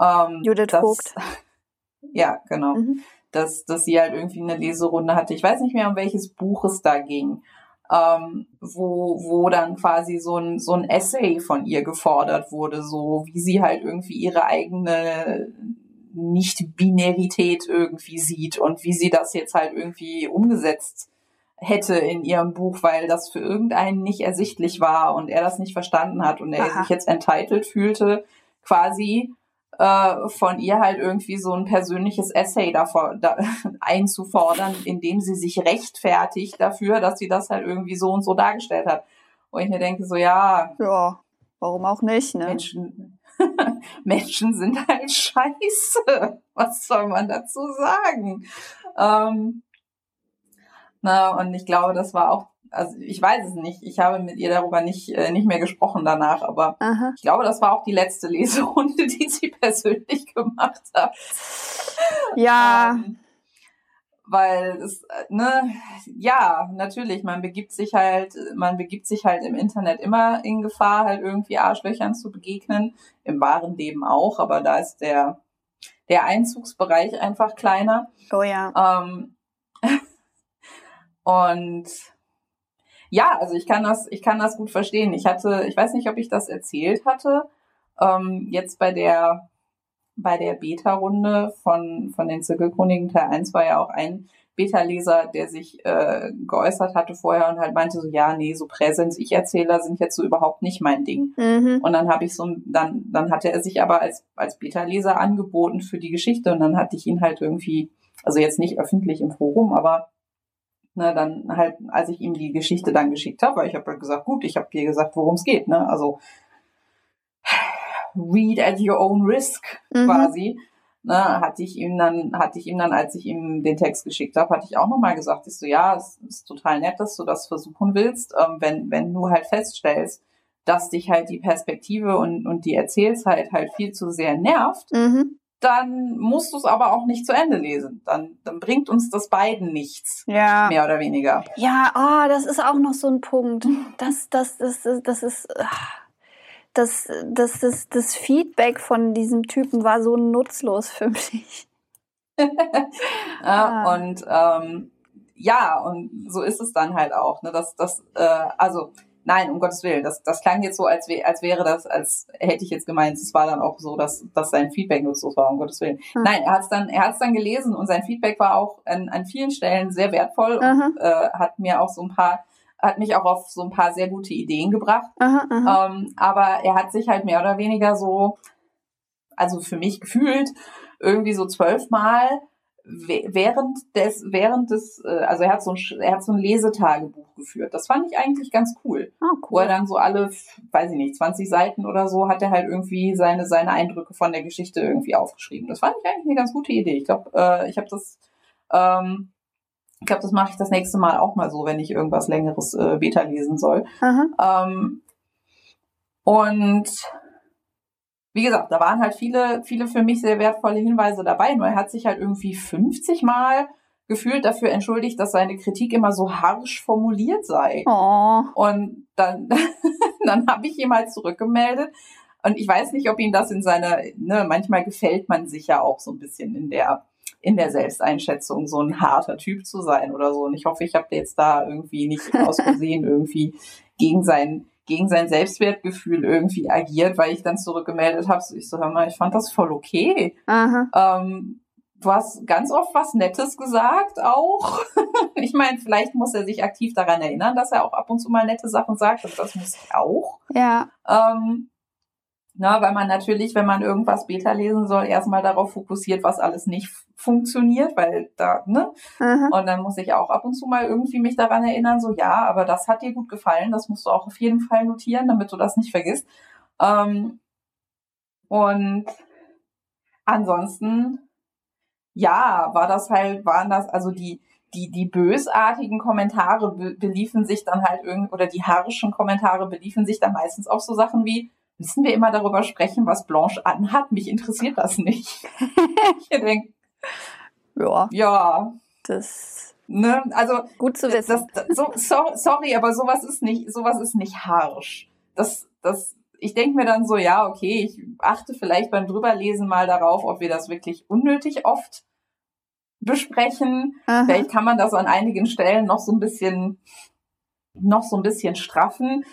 ähm, Judith dass, Vogt. Ja, genau. Mhm. Dass, dass sie halt irgendwie eine Leserunde hatte. Ich weiß nicht mehr, um welches Buch es da ging. Ähm, wo, wo dann quasi so ein, so ein Essay von ihr gefordert wurde, so wie sie halt irgendwie ihre eigene Nicht-Binarität irgendwie sieht und wie sie das jetzt halt irgendwie umgesetzt hätte in ihrem Buch, weil das für irgendeinen nicht ersichtlich war und er das nicht verstanden hat und er Aha. sich jetzt entitled fühlte, quasi äh, von ihr halt irgendwie so ein persönliches Essay davor da, einzufordern, in dem sie sich rechtfertigt dafür, dass sie das halt irgendwie so und so dargestellt hat. Und ich mir denke so, ja. Ja, warum auch nicht, ne? Menschen, Menschen sind halt scheiße. Was soll man dazu sagen? Ähm, na, und ich glaube, das war auch also ich weiß es nicht. Ich habe mit ihr darüber nicht, äh, nicht mehr gesprochen danach, aber Aha. ich glaube, das war auch die letzte Leserunde, die sie persönlich gemacht hat. Ja. Ähm, weil es, äh, ne, ja, natürlich, man begibt sich halt, man begibt sich halt im Internet immer in Gefahr, halt irgendwie Arschlöchern zu begegnen. Im wahren Leben auch, aber da ist der, der Einzugsbereich einfach kleiner. Oh ja. Ähm, und ja, also ich kann das, ich kann das gut verstehen. Ich hatte, ich weiß nicht, ob ich das erzählt hatte, ähm, jetzt bei der, bei der Beta-Runde von, von den Zirkelchroniken Teil 1 war ja auch ein Beta-Leser, der sich äh, geäußert hatte vorher und halt meinte so, ja, nee, so Präsens-Ich-Erzähler sind jetzt so überhaupt nicht mein Ding. Mhm. Und dann habe ich so, dann, dann hatte er sich aber als, als Beta-Leser angeboten für die Geschichte und dann hatte ich ihn halt irgendwie, also jetzt nicht öffentlich im Forum, aber Ne, dann halt, als ich ihm die Geschichte dann geschickt habe, weil ich habe halt gesagt, gut, ich habe dir gesagt, worum es geht, ne? Also read at your own risk mhm. quasi. Ne, hatte ich ihm dann, hatte ich ihm dann, als ich ihm den Text geschickt habe, hatte ich auch nochmal gesagt, ich so, ja, es ist total nett, dass du das versuchen willst, ähm, wenn, wenn du halt feststellst, dass dich halt die Perspektive und, und die Erzählzeit halt viel zu sehr nervt, mhm dann musst du es aber auch nicht zu Ende lesen. Dann, dann bringt uns das beiden nichts. Ja. Mehr oder weniger. Ja, oh, das ist auch noch so ein Punkt. Das, das, das, das, das ist. Das, das, das, das Feedback von diesem Typen war so nutzlos für mich. ja, ah. Und ähm, ja, und so ist es dann halt auch. Ne? Das, das, äh, also Nein, um Gottes Willen. Das, das klang jetzt so, als, wär, als wäre das, als hätte ich jetzt gemeint, es war dann auch so, dass, dass sein Feedback nutzlos war, um Gottes Willen. Hm. Nein, er hat es dann, er hat's dann gelesen und sein Feedback war auch an, an vielen Stellen sehr wertvoll aha. und äh, hat mir auch so ein paar, hat mich auch auf so ein paar sehr gute Ideen gebracht. Aha, aha. Ähm, aber er hat sich halt mehr oder weniger so, also für mich gefühlt, irgendwie so zwölfmal während des, während des, äh, also er hat so ein, er hat so ein Lesetagebuch geführt. Das fand ich eigentlich ganz cool. Oh, cool. Wo er dann so alle, weiß ich nicht, 20 Seiten oder so, hat er halt irgendwie seine, seine Eindrücke von der Geschichte irgendwie aufgeschrieben. Das fand ich eigentlich eine ganz gute Idee. Ich glaube, äh, ich habe das, ähm, ich glaube, das mache ich das nächste Mal auch mal so, wenn ich irgendwas längeres äh, Beta lesen soll. Ähm, und wie gesagt, da waren halt viele, viele für mich sehr wertvolle Hinweise dabei. Nur er hat sich halt irgendwie 50 Mal gefühlt dafür entschuldigt, dass seine Kritik immer so harsch formuliert sei. Oh. Und dann, dann habe ich ihm halt zurückgemeldet. Und ich weiß nicht, ob ihm das in seiner, ne, manchmal gefällt man sich ja auch so ein bisschen in der, in der Selbsteinschätzung, so ein harter Typ zu sein oder so. Und ich hoffe, ich habe jetzt da irgendwie nicht aus Versehen irgendwie gegen sein gegen sein Selbstwertgefühl irgendwie agiert, weil ich dann zurückgemeldet habe. So, ich so, hör mal, ich fand das voll okay. Ähm, du hast ganz oft was Nettes gesagt auch. ich meine, vielleicht muss er sich aktiv daran erinnern, dass er auch ab und zu mal nette Sachen sagt. Und das muss ich auch. Ja. Ähm, na, weil man natürlich, wenn man irgendwas Beta lesen soll, erstmal darauf fokussiert, was alles nicht funktioniert, weil da, ne? Mhm. Und dann muss ich auch ab und zu mal irgendwie mich daran erinnern, so ja, aber das hat dir gut gefallen, das musst du auch auf jeden Fall notieren, damit du das nicht vergisst. Ähm, und ansonsten, ja, war das halt, waren das, also die, die, die bösartigen Kommentare beliefen sich dann halt irgendwie, oder die harschen Kommentare beliefen sich dann meistens auf so Sachen wie, müssen wir immer darüber sprechen, was Blanche anhat? Mich interessiert das nicht. ich denke, ja. Ja. Das. Ne? Also gut zu wissen. Das, das, so, so, sorry, aber sowas ist nicht, sowas ist nicht harsch. Das, das, ich denke mir dann so, ja, okay, ich achte vielleicht beim drüberlesen mal darauf, ob wir das wirklich unnötig oft besprechen. Aha. Vielleicht kann man das an einigen Stellen noch so ein bisschen, noch so ein bisschen straffen.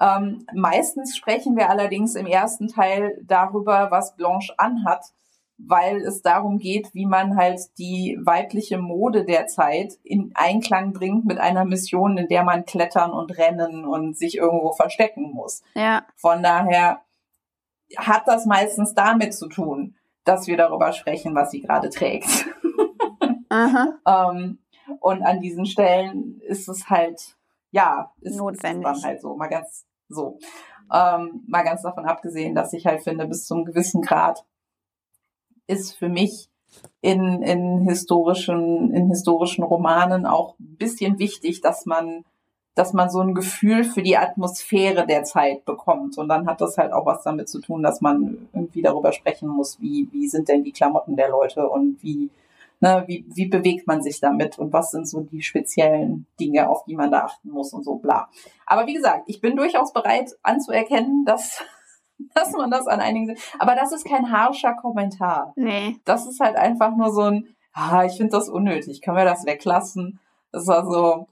Ähm, meistens sprechen wir allerdings im ersten Teil darüber, was Blanche anhat, weil es darum geht, wie man halt die weibliche Mode der Zeit in Einklang bringt mit einer Mission, in der man klettern und rennen und sich irgendwo verstecken muss. Ja. Von daher hat das meistens damit zu tun, dass wir darüber sprechen, was sie gerade trägt. ähm, und an diesen Stellen ist es halt, ja, ist, Notwendig. ist dann halt so, mal ganz so. Ähm, mal ganz davon abgesehen, dass ich halt finde, bis zu einem gewissen Grad ist für mich in, in historischen, in historischen Romanen auch ein bisschen wichtig, dass man, dass man so ein Gefühl für die Atmosphäre der Zeit bekommt. Und dann hat das halt auch was damit zu tun, dass man irgendwie darüber sprechen muss, wie, wie sind denn die Klamotten der Leute und wie, ne, wie, wie bewegt man sich damit und was sind so die speziellen Dinge, auf die man da achten muss und so bla. Aber wie gesagt, ich bin durchaus bereit anzuerkennen, dass dass man das an einigen, aber das ist kein harscher Kommentar. Nee. Das ist halt einfach nur so ein, ah, ich finde das unnötig, können wir das weglassen? Das war so,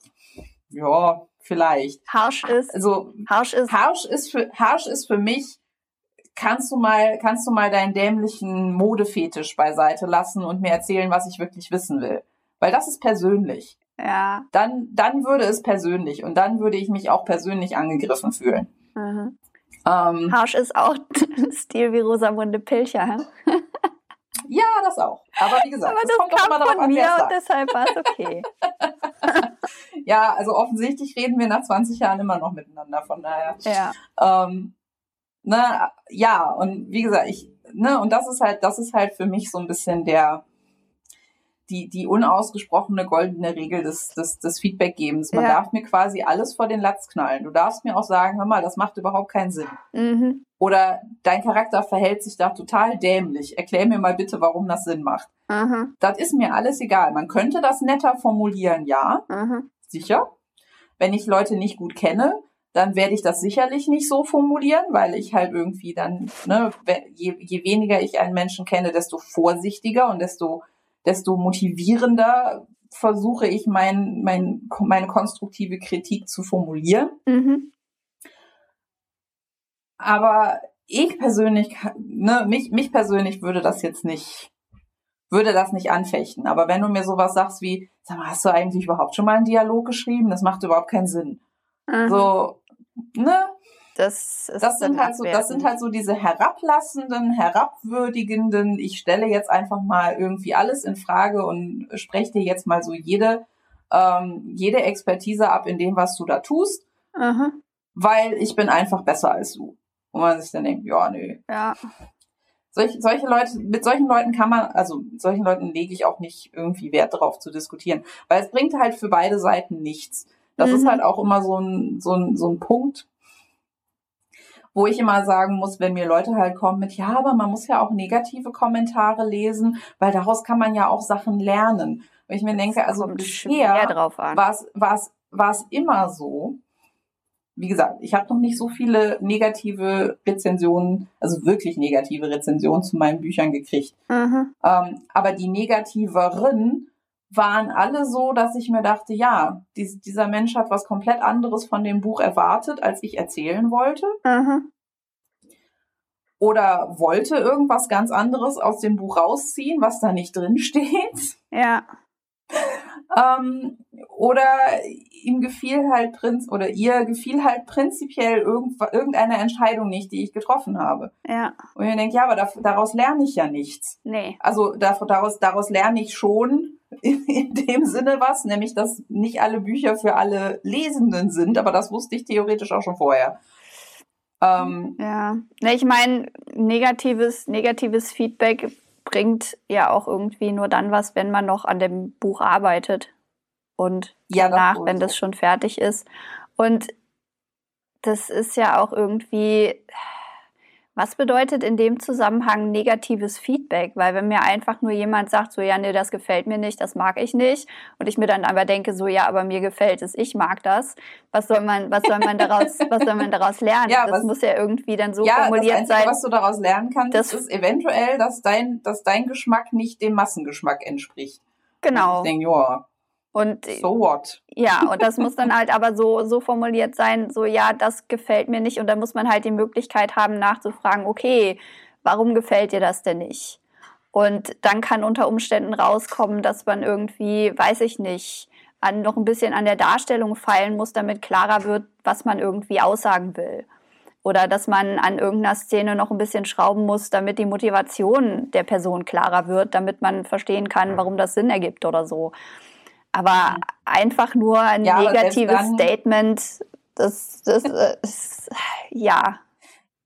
ja, vielleicht. Harsch ist. Also, harsch ist. Harsch ist für, harsch ist für mich, kannst du mal, kannst du mal deinen dämlichen Modefetisch beiseite lassen und mir erzählen, was ich wirklich wissen will? Weil das ist persönlich. Ja. Dann, dann würde es persönlich und dann würde ich mich auch persönlich angegriffen fühlen. Mhm. Ähm, Harsch ist auch Stil wie Rosamunde Pilcher. Hä? ja, das auch. Aber wie gesagt, Aber das, das kommt kam von an, mir und deshalb war es okay. ja, also offensichtlich reden wir nach 20 Jahren immer noch miteinander, von daher. Ja. Ähm, ne, ja, und wie gesagt, ich, ne, und das ist halt, das ist halt für mich so ein bisschen der, die, die unausgesprochene goldene Regel des, des, des Feedbackgebens. Man ja. darf mir quasi alles vor den Latz knallen. Du darfst mir auch sagen, hör mal, das macht überhaupt keinen Sinn. Mhm. Oder dein Charakter verhält sich da total dämlich. Erklär mir mal bitte, warum das Sinn macht. Mhm. Das ist mir alles egal. Man könnte das netter formulieren, ja. Mhm. Sicher. Wenn ich Leute nicht gut kenne, dann werde ich das sicherlich nicht so formulieren, weil ich halt irgendwie dann, ne, je, je weniger ich einen Menschen kenne, desto vorsichtiger und desto desto motivierender versuche ich mein, mein, meine konstruktive Kritik zu formulieren. Mhm. Aber ich persönlich, ne, mich, mich persönlich würde das jetzt nicht, würde das nicht anfechten. Aber wenn du mir sowas sagst wie, sag mal, hast du eigentlich überhaupt schon mal einen Dialog geschrieben? Das macht überhaupt keinen Sinn. Mhm. So, ne? Das, das sind halt so, das sind halt so diese herablassenden, herabwürdigenden, ich stelle jetzt einfach mal irgendwie alles in Frage und spreche dir jetzt mal so jede, ähm, jede Expertise ab in dem, was du da tust, Aha. weil ich bin einfach besser als du. Und man sich dann denkt, ja, nö. Ja. Solch, solche Leute, mit solchen Leuten kann man, also mit solchen Leuten lege ich auch nicht irgendwie Wert darauf zu diskutieren, weil es bringt halt für beide Seiten nichts. Das mhm. ist halt auch immer so ein, so ein, so ein Punkt, wo ich immer sagen muss, wenn mir Leute halt kommen mit, ja, aber man muss ja auch negative Kommentare lesen, weil daraus kann man ja auch Sachen lernen. Und ich mir denke, also bisher war es immer so, wie gesagt, ich habe noch nicht so viele negative Rezensionen, also wirklich negative Rezensionen zu meinen Büchern gekriegt. Mhm. Ähm, aber die negativeren waren alle so, dass ich mir dachte, ja, dies, dieser Mensch hat was komplett anderes von dem Buch erwartet, als ich erzählen wollte. Mhm. Oder wollte irgendwas ganz anderes aus dem Buch rausziehen, was da nicht drin steht. Ja. ähm, oder ihm gefiel halt Prinz oder ihr gefiel halt prinzipiell irgendeine Entscheidung nicht, die ich getroffen habe. Ja. Und ich denke, ja, aber daraus lerne ich ja nichts. Nee. Also daraus, daraus lerne ich schon, in dem Sinne was, nämlich dass nicht alle Bücher für alle Lesenden sind, aber das wusste ich theoretisch auch schon vorher. Ähm, ja, ne, ich meine, negatives, negatives Feedback bringt ja auch irgendwie nur dann was, wenn man noch an dem Buch arbeitet und ja, danach, wenn das schon fertig ist. Und das ist ja auch irgendwie, was bedeutet in dem Zusammenhang negatives Feedback? Weil wenn mir einfach nur jemand sagt, so ja, nee, das gefällt mir nicht, das mag ich nicht, und ich mir dann aber denke, so ja, aber mir gefällt es, ich mag das, was soll man, was soll man daraus, was soll man daraus lernen? Ja, das was, muss ja irgendwie dann so ja, formuliert das Einzige, sein. Was du daraus lernen kannst, das ist eventuell, dass dein, dass dein Geschmack nicht dem Massengeschmack entspricht. Genau. Und ich denke, ja, und so what? Ja, und das muss dann halt aber so, so formuliert sein, so ja, das gefällt mir nicht. Und dann muss man halt die Möglichkeit haben, nachzufragen, okay, warum gefällt dir das denn nicht? Und dann kann unter Umständen rauskommen, dass man irgendwie, weiß ich nicht, an, noch ein bisschen an der Darstellung feilen muss, damit klarer wird, was man irgendwie aussagen will. oder dass man an irgendeiner Szene noch ein bisschen schrauben muss, damit die Motivation der Person klarer wird, damit man verstehen kann, warum das Sinn ergibt oder so. Aber einfach nur ein ja, negatives Statement, das, das ist, ja,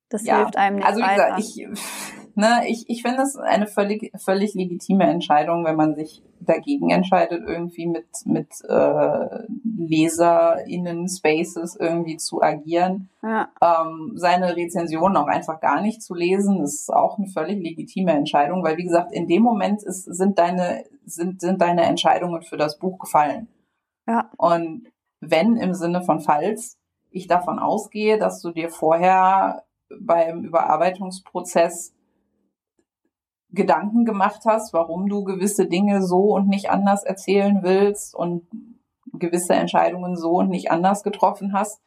das ja, hilft einem nicht also, weiter. Also wie gesagt, ich ne, ich, ich finde das eine völlig, völlig legitime Entscheidung, wenn man sich dagegen entscheidet, irgendwie mit, mit äh, LeserInnen Spaces irgendwie zu agieren. Ja. Ähm, seine Rezensionen auch einfach gar nicht zu lesen, ist auch eine völlig legitime Entscheidung, weil wie gesagt, in dem Moment ist, sind deine, sind, sind deine Entscheidungen für das Buch gefallen. Ja. Und wenn im Sinne von falls ich davon ausgehe, dass du dir vorher beim Überarbeitungsprozess Gedanken gemacht hast, warum du gewisse Dinge so und nicht anders erzählen willst und gewisse Entscheidungen so und nicht anders getroffen hast,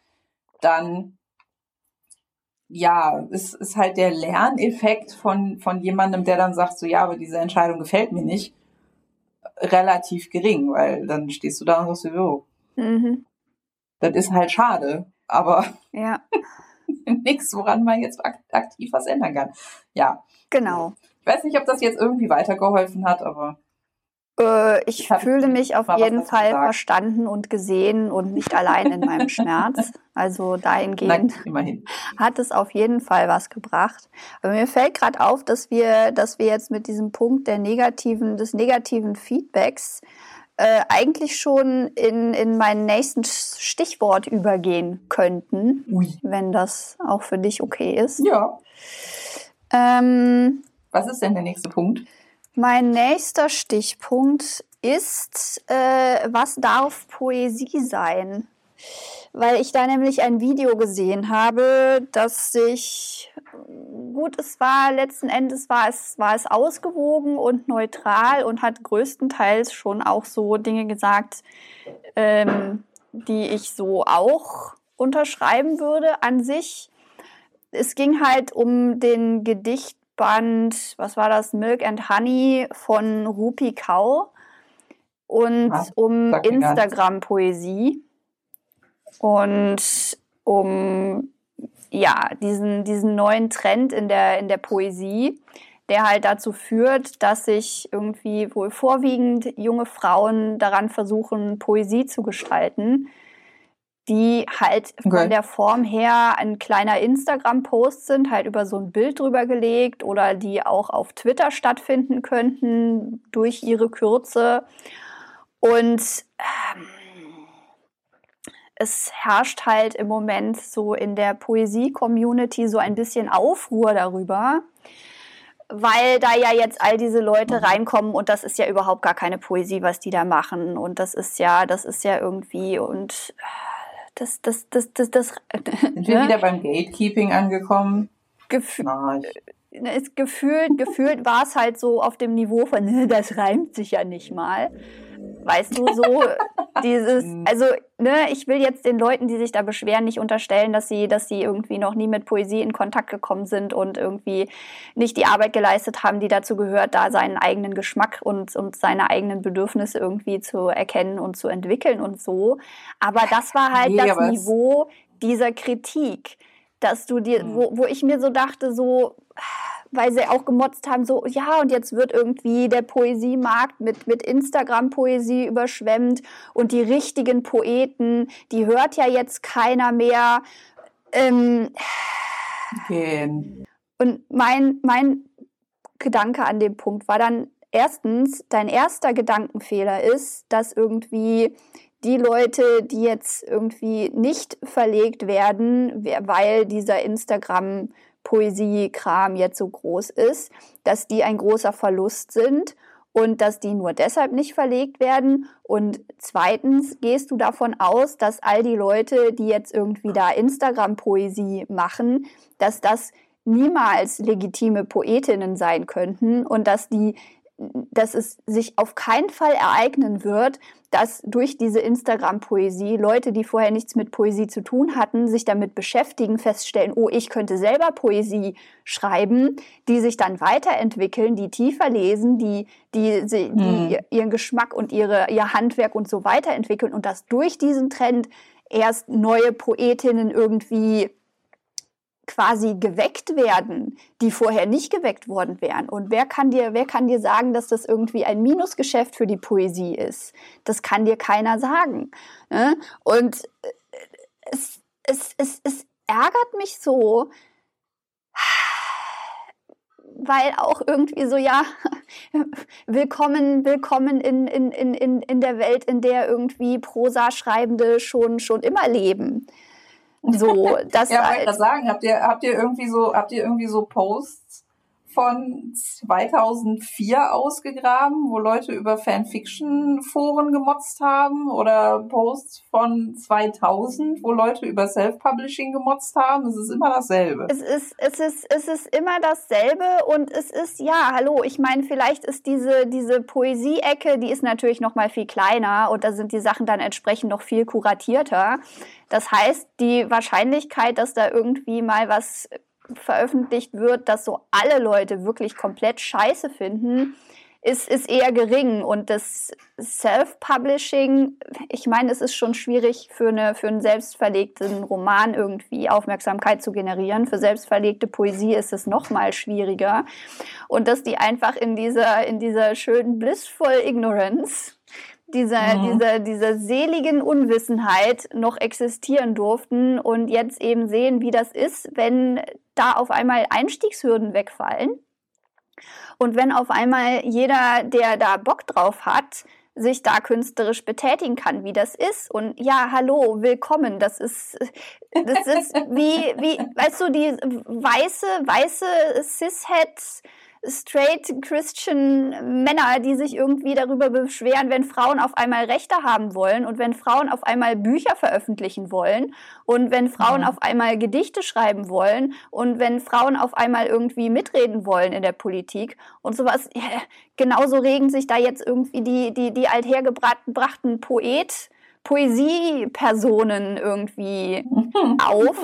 dann ja, es ist halt der Lerneffekt von, von jemandem, der dann sagt, so ja, aber diese Entscheidung gefällt mir nicht, relativ gering, weil dann stehst du da und sagst, so, mhm. das ist halt schade, aber ja. nichts, woran man jetzt aktiv was ändern kann. Ja. Genau. Ich weiß nicht, ob das jetzt irgendwie weitergeholfen hat, aber. Äh, ich, fühle mich auf jeden Fall gesagt. verstanden und gesehen und nicht allein in meinem Schmerz. Also dahingehend Nein, hat es auf jeden Fall was gebracht. Aber mir fällt gerade auf, dass wir, dass wir jetzt mit diesem Punkt der negativen, des negativen Feedbacks äh, eigentlich schon in, in meinen nächsten Stichwort übergehen könnten, Ui. wenn das auch für dich okay ist. Ja. Ähm, was ist denn der nächste Punkt? Mein nächster Stichpunkt ist, äh, was darf Poesie sein? Weil ich da nämlich ein Video gesehen habe, das sich, gut, es war letzten Endes war es, war es ausgewogen und neutral und hat größtenteils schon auch so Dinge gesagt, ähm, die ich so auch unterschreiben würde an sich. Es ging halt um den Gedicht Band, was war das, Milk and Honey von Rupi Kau und ah, um Instagram-Poesie und um ja, diesen, diesen neuen Trend in der, in der Poesie, der halt dazu führt, dass sich irgendwie wohl vorwiegend junge Frauen daran versuchen, Poesie zu gestalten die halt okay. von der Form her ein kleiner Instagram-Post sind, halt über so ein Bild drüber gelegt oder die auch auf Twitter stattfinden könnten durch ihre Kürze. Und ähm, es herrscht halt im Moment so in der Poesie-Community so ein bisschen Aufruhr darüber, weil da ja jetzt all diese Leute reinkommen und das ist ja überhaupt gar keine Poesie, was die da machen und das ist ja, das ist ja irgendwie und das, das, das, das, das. Sind wir ne? wieder beim Gatekeeping angekommen? Gef Nein. Äh, ist gefühlt, gefühlt war es halt so auf dem Niveau von, das reimt sich ja nicht mal. Weißt du, so dieses, mhm. also, ne, ich will jetzt den Leuten, die sich da beschweren, nicht unterstellen, dass sie, dass sie irgendwie noch nie mit Poesie in Kontakt gekommen sind und irgendwie nicht die Arbeit geleistet haben, die dazu gehört, da seinen eigenen Geschmack und, und seine eigenen Bedürfnisse irgendwie zu erkennen und zu entwickeln und so. Aber das war halt nee, das Niveau dieser Kritik, dass du dir, mhm. wo, wo ich mir so dachte, so, weil sie auch gemotzt haben, so, ja, und jetzt wird irgendwie der Poesiemarkt mit, mit Instagram-Poesie überschwemmt und die richtigen Poeten, die hört ja jetzt keiner mehr. Ähm, Gehen. Und mein, mein Gedanke an dem Punkt war dann erstens, dein erster Gedankenfehler ist, dass irgendwie die Leute, die jetzt irgendwie nicht verlegt werden, weil dieser Instagram Poesiekram jetzt so groß ist, dass die ein großer Verlust sind und dass die nur deshalb nicht verlegt werden. Und zweitens gehst du davon aus, dass all die Leute, die jetzt irgendwie da Instagram-Poesie machen, dass das niemals legitime Poetinnen sein könnten und dass die dass es sich auf keinen Fall ereignen wird, dass durch diese Instagram-Poesie Leute, die vorher nichts mit Poesie zu tun hatten, sich damit beschäftigen, feststellen, oh, ich könnte selber Poesie schreiben, die sich dann weiterentwickeln, die tiefer lesen, die, die, die mhm. ihren Geschmack und ihre, ihr Handwerk und so weiterentwickeln und dass durch diesen Trend erst neue Poetinnen irgendwie quasi geweckt werden, die vorher nicht geweckt worden wären. Und wer kann dir, wer kann dir sagen, dass das irgendwie ein Minusgeschäft für die Poesie ist? Das kann dir keiner sagen. Ne? Und äh, es, es, es, es ärgert mich so, weil auch irgendwie so, ja, willkommen, willkommen in, in, in, in der Welt, in der irgendwie Prosa-Schreibende schon, schon immer leben. So, das ja, wollte sagen, habt ihr, habt ihr irgendwie so, habt ihr irgendwie so Posts von 2004 ausgegraben, wo Leute über Fanfiction-Foren gemotzt haben oder Posts von 2000, wo Leute über Self-Publishing gemotzt haben. Es ist immer dasselbe. Es ist, es ist, es ist immer dasselbe und es ist, ja, hallo, ich meine, vielleicht ist diese, diese Poesie-Ecke, die ist natürlich noch mal viel kleiner und da sind die Sachen dann entsprechend noch viel kuratierter. Das heißt, die Wahrscheinlichkeit, dass da irgendwie mal was veröffentlicht wird, dass so alle Leute wirklich komplett scheiße finden, ist, ist eher gering. Und das Self-Publishing, ich meine, es ist schon schwierig für, eine, für einen selbstverlegten Roman irgendwie Aufmerksamkeit zu generieren. Für selbstverlegte Poesie ist es noch mal schwieriger. Und dass die einfach in dieser, in dieser schönen blissful Ignorance dieser, mhm. dieser, dieser seligen Unwissenheit noch existieren durften und jetzt eben sehen, wie das ist, wenn da auf einmal Einstiegshürden wegfallen und wenn auf einmal jeder, der da Bock drauf hat, sich da künstlerisch betätigen kann, wie das ist. Und ja, hallo, willkommen. Das ist, das ist wie, wie, weißt du, die weiße, weiße Cishet straight Christian Männer, die sich irgendwie darüber beschweren, wenn Frauen auf einmal Rechte haben wollen und wenn Frauen auf einmal Bücher veröffentlichen wollen und wenn Frauen ja. auf einmal Gedichte schreiben wollen und wenn Frauen auf einmal irgendwie mitreden wollen in der Politik und sowas. Ja, genauso regen sich da jetzt irgendwie die, die, die althergebrachten Poet, Poesiepersonen irgendwie auf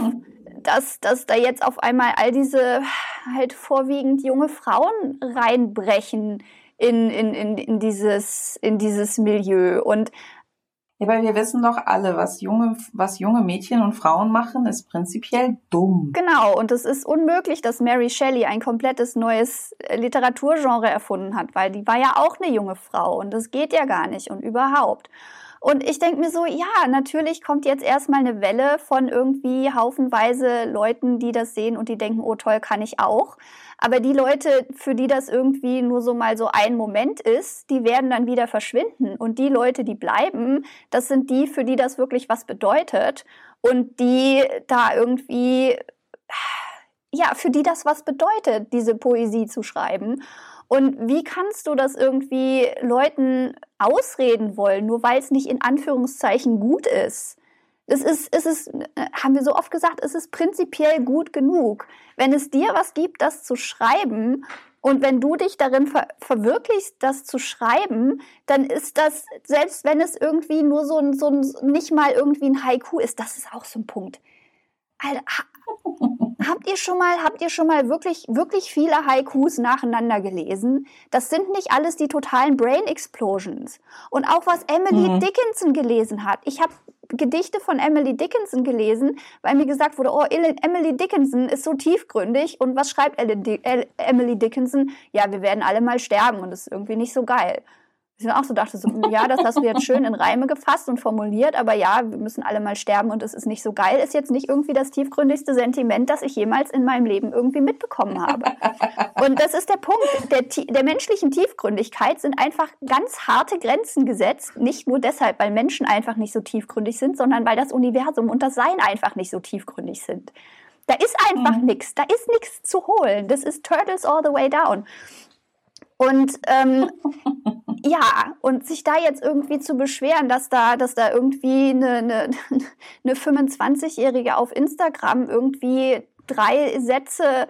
dass, dass da jetzt auf einmal all diese halt vorwiegend junge Frauen reinbrechen in, in, in, in, dieses, in dieses Milieu. Und ja, weil wir wissen doch alle, was junge, was junge Mädchen und Frauen machen, ist prinzipiell dumm. Genau, und es ist unmöglich, dass Mary Shelley ein komplettes neues Literaturgenre erfunden hat, weil die war ja auch eine junge Frau und das geht ja gar nicht und überhaupt. Und ich denke mir so, ja, natürlich kommt jetzt erstmal eine Welle von irgendwie haufenweise Leuten, die das sehen und die denken, oh toll, kann ich auch. Aber die Leute, für die das irgendwie nur so mal so ein Moment ist, die werden dann wieder verschwinden. Und die Leute, die bleiben, das sind die, für die das wirklich was bedeutet und die da irgendwie, ja, für die das was bedeutet, diese Poesie zu schreiben. Und wie kannst du das irgendwie Leuten ausreden wollen, nur weil es nicht in Anführungszeichen gut ist? Es ist, es ist, äh, haben wir so oft gesagt, es ist prinzipiell gut genug. Wenn es dir was gibt, das zu schreiben und wenn du dich darin ver verwirklichst, das zu schreiben, dann ist das, selbst wenn es irgendwie nur so ein, so ein, nicht mal irgendwie ein Haiku ist, das ist auch so ein Punkt. Alter, habt ihr schon mal, habt ihr schon mal wirklich, wirklich viele Haikus nacheinander gelesen? Das sind nicht alles die totalen Brain Explosions. Und auch was Emily mhm. Dickinson gelesen hat. Ich habe Gedichte von Emily Dickinson gelesen, weil mir gesagt wurde, oh, Emily Dickinson ist so tiefgründig. Und was schreibt Emily Dickinson? Ja, wir werden alle mal sterben und das ist irgendwie nicht so geil ich dann auch so dachte, so, ja, das hast du jetzt schön in Reime gefasst und formuliert, aber ja, wir müssen alle mal sterben und es ist nicht so geil, ist jetzt nicht irgendwie das tiefgründigste Sentiment, das ich jemals in meinem Leben irgendwie mitbekommen habe. Und das ist der Punkt. Der, der menschlichen Tiefgründigkeit sind einfach ganz harte Grenzen gesetzt. Nicht nur deshalb, weil Menschen einfach nicht so tiefgründig sind, sondern weil das Universum und das Sein einfach nicht so tiefgründig sind. Da ist einfach mhm. nichts, da ist nichts zu holen. Das ist Turtles all the way down. Und ähm, ja, und sich da jetzt irgendwie zu beschweren, dass da, dass da irgendwie eine, eine, eine 25-Jährige auf Instagram irgendwie drei Sätze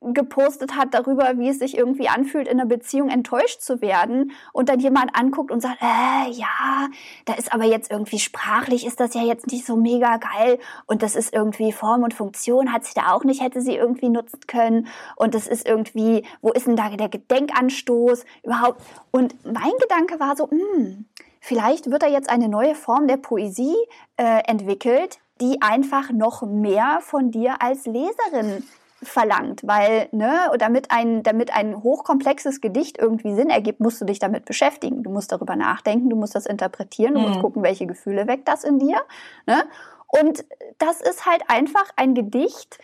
gepostet hat darüber, wie es sich irgendwie anfühlt, in einer Beziehung enttäuscht zu werden und dann jemand anguckt und sagt, äh, ja, da ist aber jetzt irgendwie sprachlich, ist das ja jetzt nicht so mega geil und das ist irgendwie Form und Funktion, hat sie da auch nicht, hätte sie irgendwie nutzen können und das ist irgendwie, wo ist denn da der Gedenkanstoß überhaupt? Und mein Gedanke war so, mh, hm, vielleicht wird da jetzt eine neue Form der Poesie äh, entwickelt, die einfach noch mehr von dir als Leserin verlangt, weil, ne, damit ein, damit ein hochkomplexes Gedicht irgendwie Sinn ergibt, musst du dich damit beschäftigen. Du musst darüber nachdenken, du musst das interpretieren, du mhm. musst gucken, welche Gefühle weckt das in dir. Ne? Und das ist halt einfach ein Gedicht,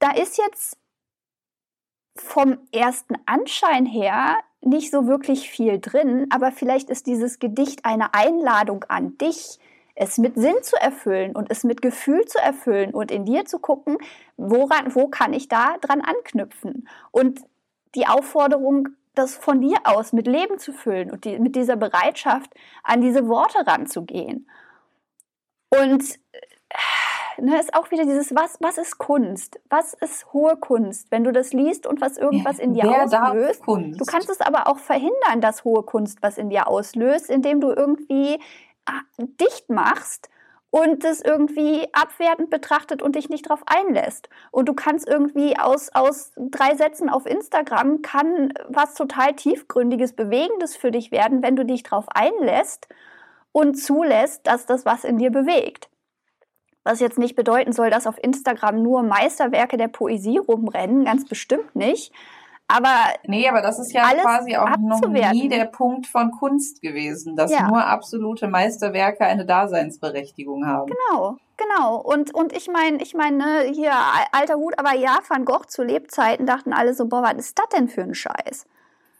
da ist jetzt vom ersten Anschein her nicht so wirklich viel drin, aber vielleicht ist dieses Gedicht eine Einladung an dich, es mit Sinn zu erfüllen und es mit Gefühl zu erfüllen und in dir zu gucken, woran, wo kann ich da dran anknüpfen? Und die Aufforderung, das von dir aus mit Leben zu füllen und die, mit dieser Bereitschaft, an diese Worte ranzugehen. Und ne, ist auch wieder dieses, was, was ist Kunst? Was ist hohe Kunst? Wenn du das liest und was irgendwas in dir Wer auslöst. Du kannst es aber auch verhindern, dass hohe Kunst was in dir auslöst, indem du irgendwie dicht machst und es irgendwie abwertend betrachtet und dich nicht darauf einlässt. Und du kannst irgendwie aus, aus drei Sätzen auf Instagram kann was total tiefgründiges, bewegendes für dich werden, wenn du dich darauf einlässt und zulässt, dass das was in dir bewegt. Was jetzt nicht bedeuten soll, dass auf Instagram nur Meisterwerke der Poesie rumrennen, ganz bestimmt nicht. Aber nee, aber das ist ja quasi auch noch nie der Punkt von Kunst gewesen, dass ja. nur absolute Meisterwerke eine Daseinsberechtigung haben. Genau, genau. Und, und ich meine, ich meine, ne, hier alter Hut, aber ja, Van Gogh zu Lebzeiten dachten alle so, boah, was ist das denn für ein Scheiß?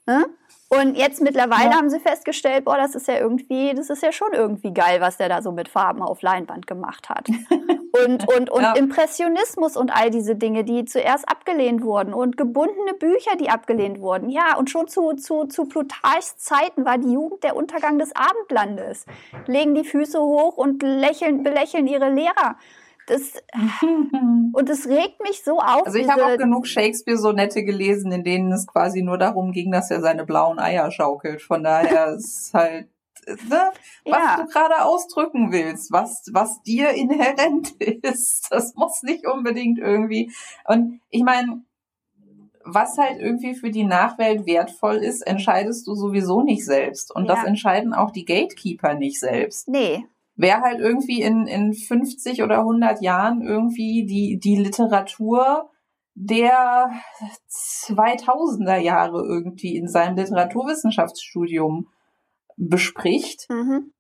Ne? Und jetzt mittlerweile ja. haben sie festgestellt, boah, das ist ja irgendwie, das ist ja schon irgendwie geil, was der da so mit Farben auf Leinwand gemacht hat. und und, und ja. Impressionismus und all diese Dinge, die zuerst abgelehnt wurden und gebundene Bücher, die abgelehnt wurden. Ja, und schon zu, zu, zu Plutarchs Zeiten war die Jugend der Untergang des Abendlandes. Legen die Füße hoch und lächeln, belächeln ihre Lehrer. Das, und es regt mich so auf. Also ich habe auch genug Shakespeare-Sonette gelesen, in denen es quasi nur darum ging, dass er seine blauen Eier schaukelt. Von daher ist halt, ne, was ja. du gerade ausdrücken willst, was, was dir inhärent ist. Das muss nicht unbedingt irgendwie. Und ich meine, was halt irgendwie für die Nachwelt wertvoll ist, entscheidest du sowieso nicht selbst. Und ja. das entscheiden auch die Gatekeeper nicht selbst. Nee wer halt irgendwie in, in 50 oder 100 Jahren irgendwie die, die Literatur der 2000er Jahre irgendwie in seinem Literaturwissenschaftsstudium bespricht, mhm.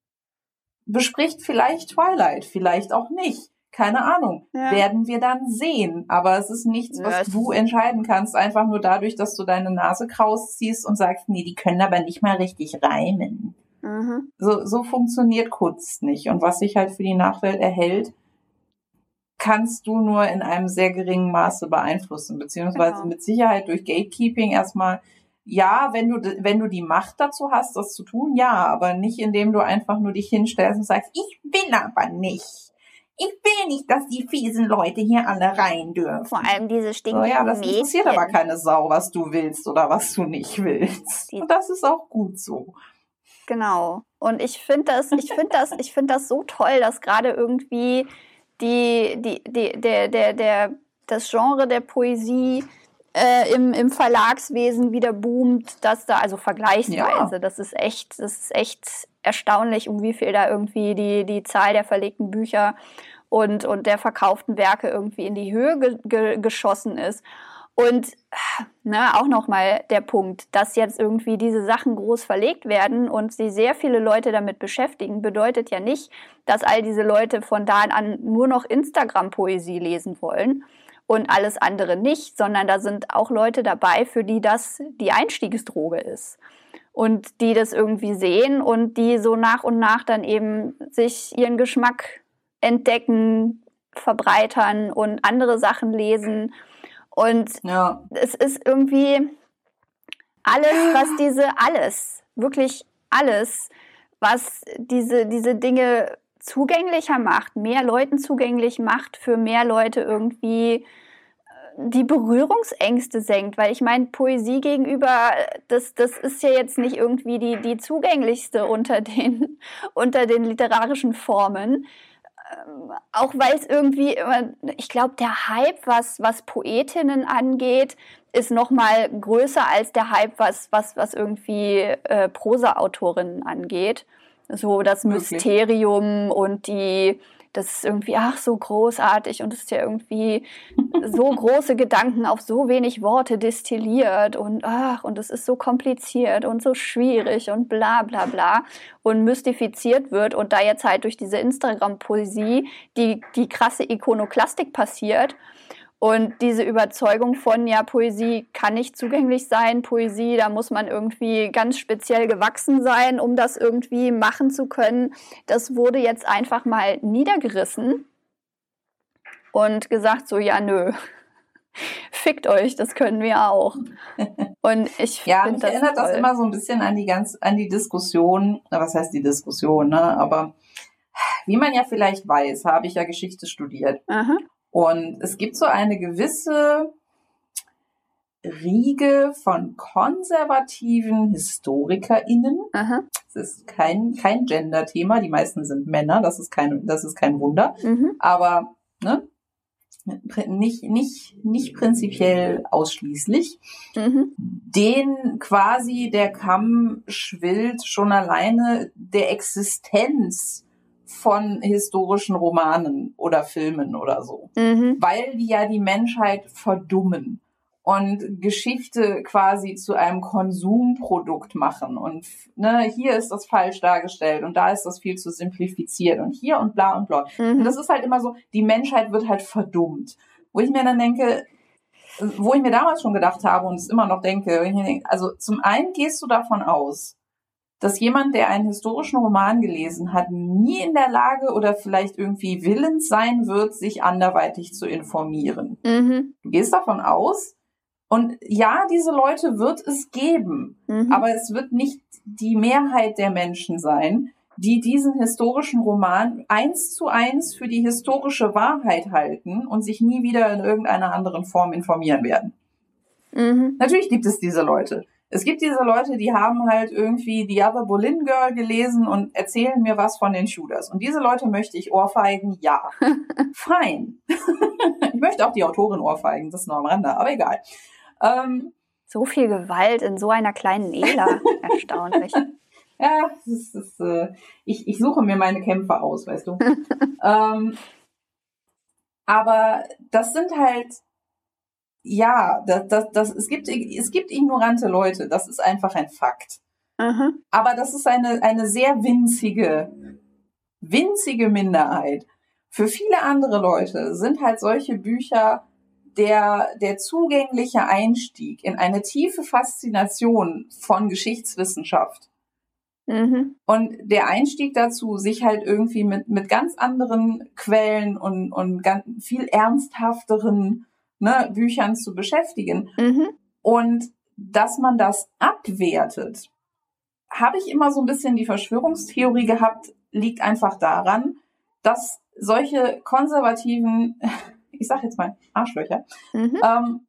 bespricht vielleicht Twilight, vielleicht auch nicht. Keine Ahnung. Ja. Werden wir dann sehen. Aber es ist nichts, was ja, du entscheiden kannst, einfach nur dadurch, dass du deine Nase kraus ziehst und sagst, nee, die können aber nicht mal richtig reimen. Mhm. So, so funktioniert Kunst nicht. Und was sich halt für die Nachwelt erhält, kannst du nur in einem sehr geringen Maße beeinflussen, beziehungsweise genau. mit Sicherheit durch Gatekeeping erstmal. Ja, wenn du, wenn du die Macht dazu hast, das zu tun, ja, aber nicht indem du einfach nur dich hinstellst und sagst, ich will aber nicht. Ich will nicht, dass die fiesen Leute hier alle rein dürfen. Vor allem diese stinkenden so, Ja, das interessiert aber keine Sau, was du willst oder was du nicht willst. Und das ist auch gut so. Genau. Und ich finde das, ich finde das, ich finde das so toll, dass gerade irgendwie die, die, die, der, der, der, das Genre der Poesie äh, im, im Verlagswesen wieder boomt, dass da, also vergleichsweise, ja. das ist echt, das ist echt erstaunlich, um wie viel da irgendwie die, die Zahl der verlegten Bücher und, und der verkauften Werke irgendwie in die Höhe ge ge geschossen ist. Und ne, auch nochmal der Punkt, dass jetzt irgendwie diese Sachen groß verlegt werden und sie sehr viele Leute damit beschäftigen, bedeutet ja nicht, dass all diese Leute von da an nur noch Instagram-Poesie lesen wollen und alles andere nicht, sondern da sind auch Leute dabei, für die das die Einstiegsdroge ist. Und die das irgendwie sehen und die so nach und nach dann eben sich ihren Geschmack entdecken, verbreitern und andere Sachen lesen und ja. es ist irgendwie alles, was diese, alles, wirklich alles, was diese, diese Dinge zugänglicher macht, mehr Leuten zugänglich macht, für mehr Leute irgendwie äh, die Berührungsängste senkt, weil ich meine, Poesie gegenüber, das, das ist ja jetzt nicht irgendwie die, die zugänglichste unter den, unter den literarischen Formen. Ähm, auch weil es irgendwie immer, ich glaube, der Hype, was, was Poetinnen angeht, ist noch mal größer als der Hype, was, was, was irgendwie äh, Prosa-Autorinnen angeht. So das Wirklich? Mysterium und die das ist irgendwie, ach, so großartig und es ist ja irgendwie so große Gedanken auf so wenig Worte destilliert und ach, und es ist so kompliziert und so schwierig und bla bla bla und mystifiziert wird und da jetzt halt durch diese Instagram-Poesie die, die krasse Ikonoklastik passiert und diese Überzeugung von, ja, Poesie kann nicht zugänglich sein, Poesie, da muss man irgendwie ganz speziell gewachsen sein, um das irgendwie machen zu können, das wurde jetzt einfach mal niedergerissen und gesagt so, ja, nö, fickt euch, das können wir auch. Und ich ja, mich das erinnert toll. das immer so ein bisschen an die ganz, an die Diskussion, was heißt die Diskussion, ne? Aber wie man ja vielleicht weiß, habe ich ja Geschichte studiert. Aha. Und es gibt so eine gewisse Riege von konservativen HistorikerInnen. Aha. Es ist kein, kein Gender-Thema. Die meisten sind Männer. Das ist kein, das ist kein Wunder. Mhm. Aber, ne? Nicht, nicht, nicht prinzipiell ausschließlich. Mhm. Den quasi der Kamm schwillt schon alleine der Existenz von historischen Romanen oder Filmen oder so, mhm. weil die ja die Menschheit verdummen und Geschichte quasi zu einem Konsumprodukt machen und ne, hier ist das falsch dargestellt und da ist das viel zu simplifiziert und hier und bla und bla. Mhm. Und das ist halt immer so, die Menschheit wird halt verdummt. Wo ich mir dann denke, wo ich mir damals schon gedacht habe und es immer noch denke, also zum einen gehst du davon aus, dass jemand, der einen historischen Roman gelesen hat, nie in der Lage oder vielleicht irgendwie willens sein wird, sich anderweitig zu informieren. Mhm. Du gehst davon aus, und ja, diese Leute wird es geben, mhm. aber es wird nicht die Mehrheit der Menschen sein, die diesen historischen Roman eins zu eins für die historische Wahrheit halten und sich nie wieder in irgendeiner anderen Form informieren werden. Mhm. Natürlich gibt es diese Leute. Es gibt diese Leute, die haben halt irgendwie The Other Boleyn Girl gelesen und erzählen mir was von den Shooters. Und diese Leute möchte ich ohrfeigen, ja. Fein. ich möchte auch die Autorin ohrfeigen, das ist nur am Rande, aber egal. Ähm, so viel Gewalt in so einer kleinen Ela. Erstaunlich. Ja, das ist, äh, ich, ich suche mir meine Kämpfe aus, weißt du. ähm, aber das sind halt ja, das, das, das, es, gibt, es gibt ignorante Leute, das ist einfach ein Fakt. Aha. Aber das ist eine, eine sehr winzige, winzige Minderheit. Für viele andere Leute sind halt solche Bücher der, der zugängliche Einstieg in eine tiefe Faszination von Geschichtswissenschaft. Mhm. Und der Einstieg dazu, sich halt irgendwie mit, mit ganz anderen Quellen und, und ganz viel ernsthafteren ne, Büchern zu beschäftigen. Mhm. Und dass man das abwertet, habe ich immer so ein bisschen die Verschwörungstheorie gehabt, liegt einfach daran, dass solche konservativen, ich sag jetzt mal Arschlöcher, mhm. ähm,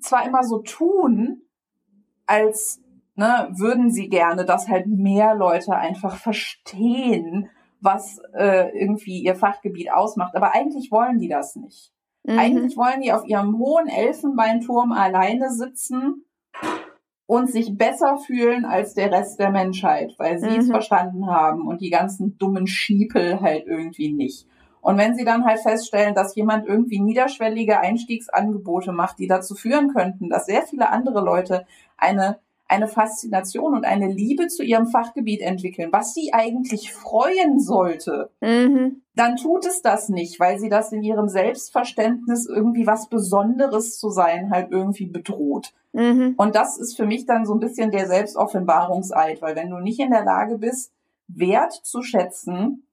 zwar immer so tun, als ne, würden sie gerne, dass halt mehr Leute einfach verstehen, was äh, irgendwie ihr Fachgebiet ausmacht, aber eigentlich wollen die das nicht. Mhm. Eigentlich wollen die auf ihrem hohen Elfenbeinturm alleine sitzen und sich besser fühlen als der Rest der Menschheit, weil sie mhm. es verstanden haben und die ganzen dummen Schiepel halt irgendwie nicht. Und wenn sie dann halt feststellen, dass jemand irgendwie niederschwellige Einstiegsangebote macht, die dazu führen könnten, dass sehr viele andere Leute eine eine Faszination und eine Liebe zu ihrem Fachgebiet entwickeln, was sie eigentlich freuen sollte, mhm. dann tut es das nicht, weil sie das in ihrem Selbstverständnis irgendwie was Besonderes zu sein halt irgendwie bedroht. Mhm. Und das ist für mich dann so ein bisschen der Selbstoffenbarungseid, weil wenn du nicht in der Lage bist, Wert zu schätzen,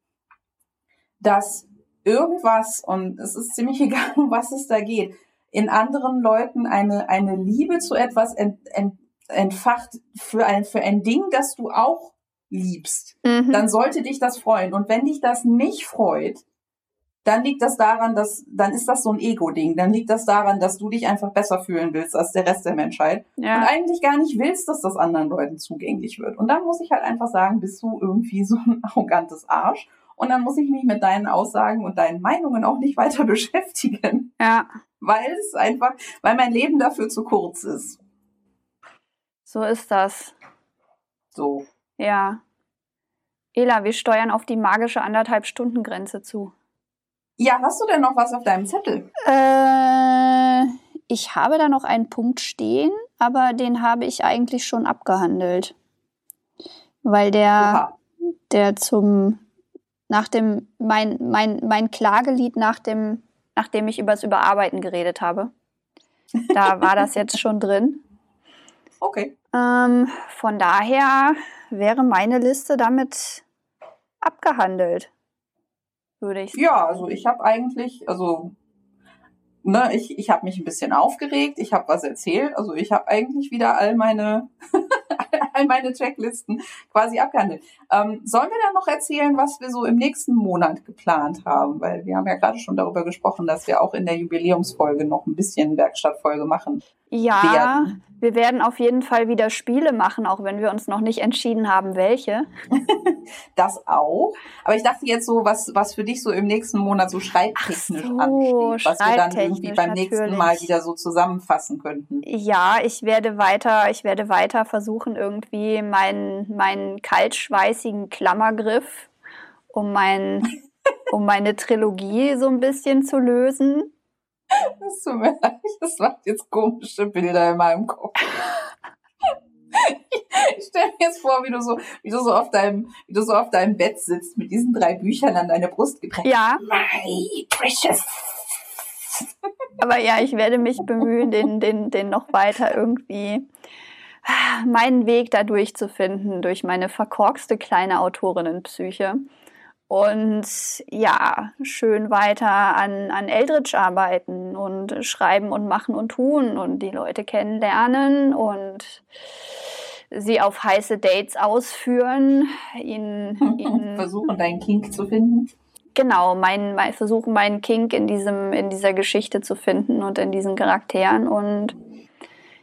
dass irgendwas, und es ist ziemlich egal, um was es da geht, in anderen Leuten eine, eine Liebe zu etwas ent, ent, entfacht für ein, für ein Ding, das du auch liebst, mhm. dann sollte dich das freuen. Und wenn dich das nicht freut, dann liegt das daran, dass, dann ist das so ein Ego-Ding. Dann liegt das daran, dass du dich einfach besser fühlen willst als der Rest der Menschheit. Ja. Und eigentlich gar nicht willst, dass das anderen Leuten zugänglich wird. Und dann muss ich halt einfach sagen, bist du irgendwie so ein arrogantes Arsch. Und dann muss ich mich mit deinen Aussagen und deinen Meinungen auch nicht weiter beschäftigen. Ja. Weil es einfach, weil mein Leben dafür zu kurz ist. So ist das. So. Ja. Ela, wir steuern auf die magische anderthalb Stunden Grenze zu. Ja, hast du denn noch was auf deinem Zettel? Äh, ich habe da noch einen Punkt stehen, aber den habe ich eigentlich schon abgehandelt. Weil der, der zum, nach dem, mein, mein, mein Klagelied nach dem, nachdem ich über das Überarbeiten geredet habe. Da war das jetzt schon drin. Okay. Ähm, von daher wäre meine Liste damit abgehandelt, würde ich sagen. Ja, also ich habe eigentlich, also ne, ich, ich habe mich ein bisschen aufgeregt, ich habe was erzählt, also ich habe eigentlich wieder all meine all meine Checklisten quasi abgehandelt. Ähm, sollen wir dann noch erzählen, was wir so im nächsten Monat geplant haben? Weil wir haben ja gerade schon darüber gesprochen, dass wir auch in der Jubiläumsfolge noch ein bisschen Werkstattfolge machen. Ja, werden. wir werden auf jeden Fall wieder Spiele machen, auch wenn wir uns noch nicht entschieden haben, welche. das auch. Aber ich dachte jetzt so, was, was für dich so im nächsten Monat so schreibtechnisch so, ansteht, was wir dann irgendwie beim natürlich. nächsten Mal wieder so zusammenfassen könnten. Ja, ich werde weiter, ich werde weiter versuchen, irgendwie meinen, meinen kaltschweißigen Klammergriff um mein, um meine Trilogie so ein bisschen zu lösen. Das tut mir leid, das macht jetzt komische Bilder in meinem Kopf. Ich stelle mir jetzt vor, wie du so, wie du so auf deinem, wie du so auf deinem Bett sitzt mit diesen drei Büchern an deine Brust gepresst. Ja. My precious. Aber ja, ich werde mich bemühen, den, den, den noch weiter irgendwie meinen Weg da durchzufinden durch meine verkorkste kleine Autorinnenpsyche und ja, schön weiter an, an Eldritch arbeiten und schreiben und machen und tun und die Leute kennenlernen und sie auf heiße Dates ausführen, ihnen, ihnen versuchen deinen Kink zu finden. Genau, mein, mein, versuchen meinen Kink in diesem in dieser Geschichte zu finden und in diesen Charakteren und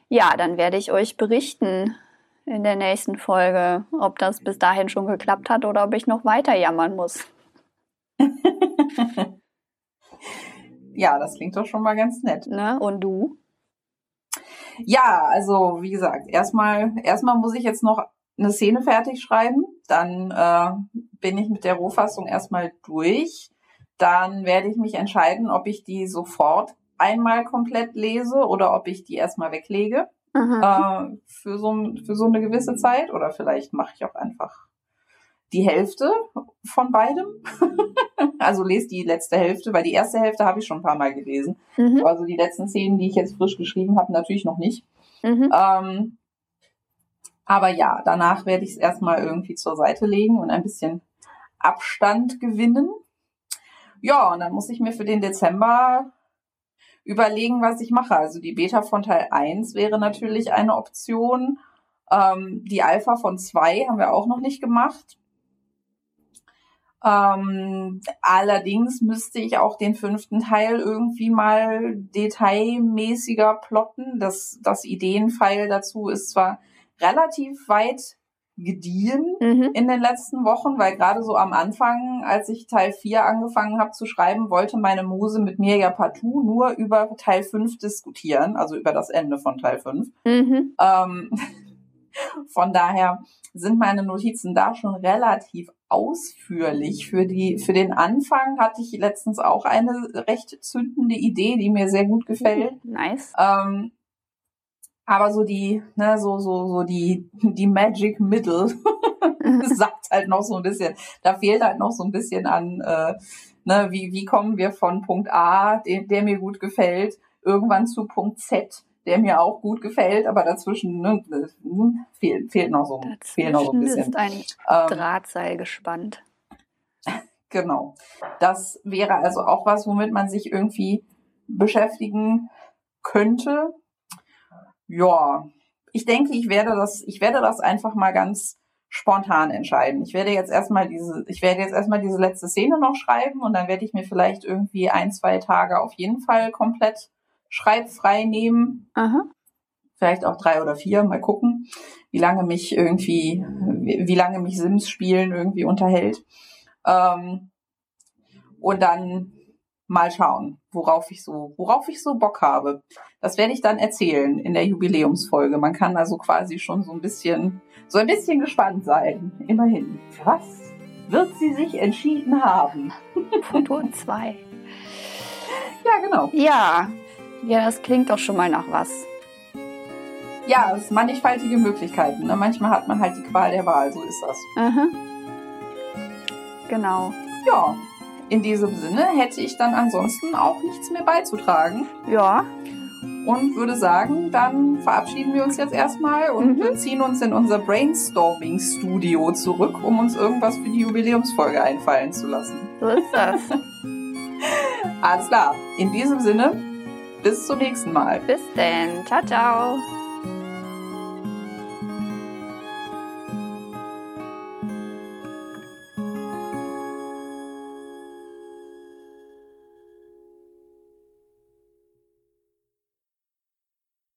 ja, dann werde ich euch berichten, in der nächsten Folge, ob das bis dahin schon geklappt hat oder ob ich noch weiter jammern muss. ja, das klingt doch schon mal ganz nett. Ne? Und du? Ja, also wie gesagt, erstmal erstmal muss ich jetzt noch eine Szene fertig schreiben, dann äh, bin ich mit der Rohfassung erstmal durch. Dann werde ich mich entscheiden, ob ich die sofort einmal komplett lese oder ob ich die erstmal weglege äh, für, so, für so eine gewisse Zeit. Oder vielleicht mache ich auch einfach die Hälfte von beidem. also lese die letzte Hälfte, weil die erste Hälfte habe ich schon ein paar Mal gelesen. Mhm. Also die letzten Szenen, die ich jetzt frisch geschrieben habe, natürlich noch nicht. Mhm. Ähm, aber ja, danach werde ich es erstmal irgendwie zur Seite legen und ein bisschen Abstand gewinnen. Ja, und dann muss ich mir für den Dezember überlegen, was ich mache. Also die Beta von Teil 1 wäre natürlich eine Option. Ähm, die Alpha von 2 haben wir auch noch nicht gemacht. Ähm, allerdings müsste ich auch den fünften Teil irgendwie mal detailmäßiger plotten. Das, das Ideenpfeil dazu ist zwar relativ weit gediehen mhm. in den letzten Wochen, weil gerade so am Anfang, als ich Teil 4 angefangen habe zu schreiben, wollte meine Muse mit mir ja partout nur über Teil 5 diskutieren, also über das Ende von Teil 5. Mhm. Ähm, von daher sind meine Notizen da schon relativ ausführlich. Für die, für den Anfang hatte ich letztens auch eine recht zündende Idee, die mir sehr gut gefällt. Nice. Ähm, aber so die, ne, so, so, so die, die Magic Middle sagt halt noch so ein bisschen, da fehlt halt noch so ein bisschen an, äh, ne, wie, wie kommen wir von Punkt A, den, der mir gut gefällt, irgendwann zu Punkt Z, der mir auch gut gefällt, aber dazwischen ne, fehlt, fehlt, noch so, fehlt noch so ein bisschen. ist ein ähm, Drahtseil gespannt. Genau. Das wäre also auch was, womit man sich irgendwie beschäftigen könnte, ja, ich denke, ich werde das, ich werde das einfach mal ganz spontan entscheiden. Ich werde jetzt erstmal diese, ich werde jetzt erstmal diese letzte Szene noch schreiben und dann werde ich mir vielleicht irgendwie ein, zwei Tage auf jeden Fall komplett schreibfrei nehmen. Aha. Vielleicht auch drei oder vier, mal gucken, wie lange mich irgendwie, wie, lange mich Sims spielen irgendwie unterhält. Ähm, und dann mal schauen, worauf ich so, worauf ich so Bock habe. Das werde ich dann erzählen in der Jubiläumsfolge. Man kann also quasi schon so ein bisschen, so ein bisschen gespannt sein. Immerhin. Was? wird sie sich entschieden haben. Photon 2. Ja, genau. Ja. Ja, das klingt doch schon mal nach was. Ja, es sind mannigfaltige Möglichkeiten. Ne? Manchmal hat man halt die Qual der Wahl, so ist das. Mhm. Genau. Ja, in diesem Sinne hätte ich dann ansonsten auch nichts mehr beizutragen. Ja. Und würde sagen, dann verabschieden wir uns jetzt erstmal und mhm. ziehen uns in unser Brainstorming-Studio zurück, um uns irgendwas für die Jubiläumsfolge einfallen zu lassen. So ist das. Alles klar. In diesem Sinne, bis zum nächsten Mal. Bis denn. Ciao, ciao.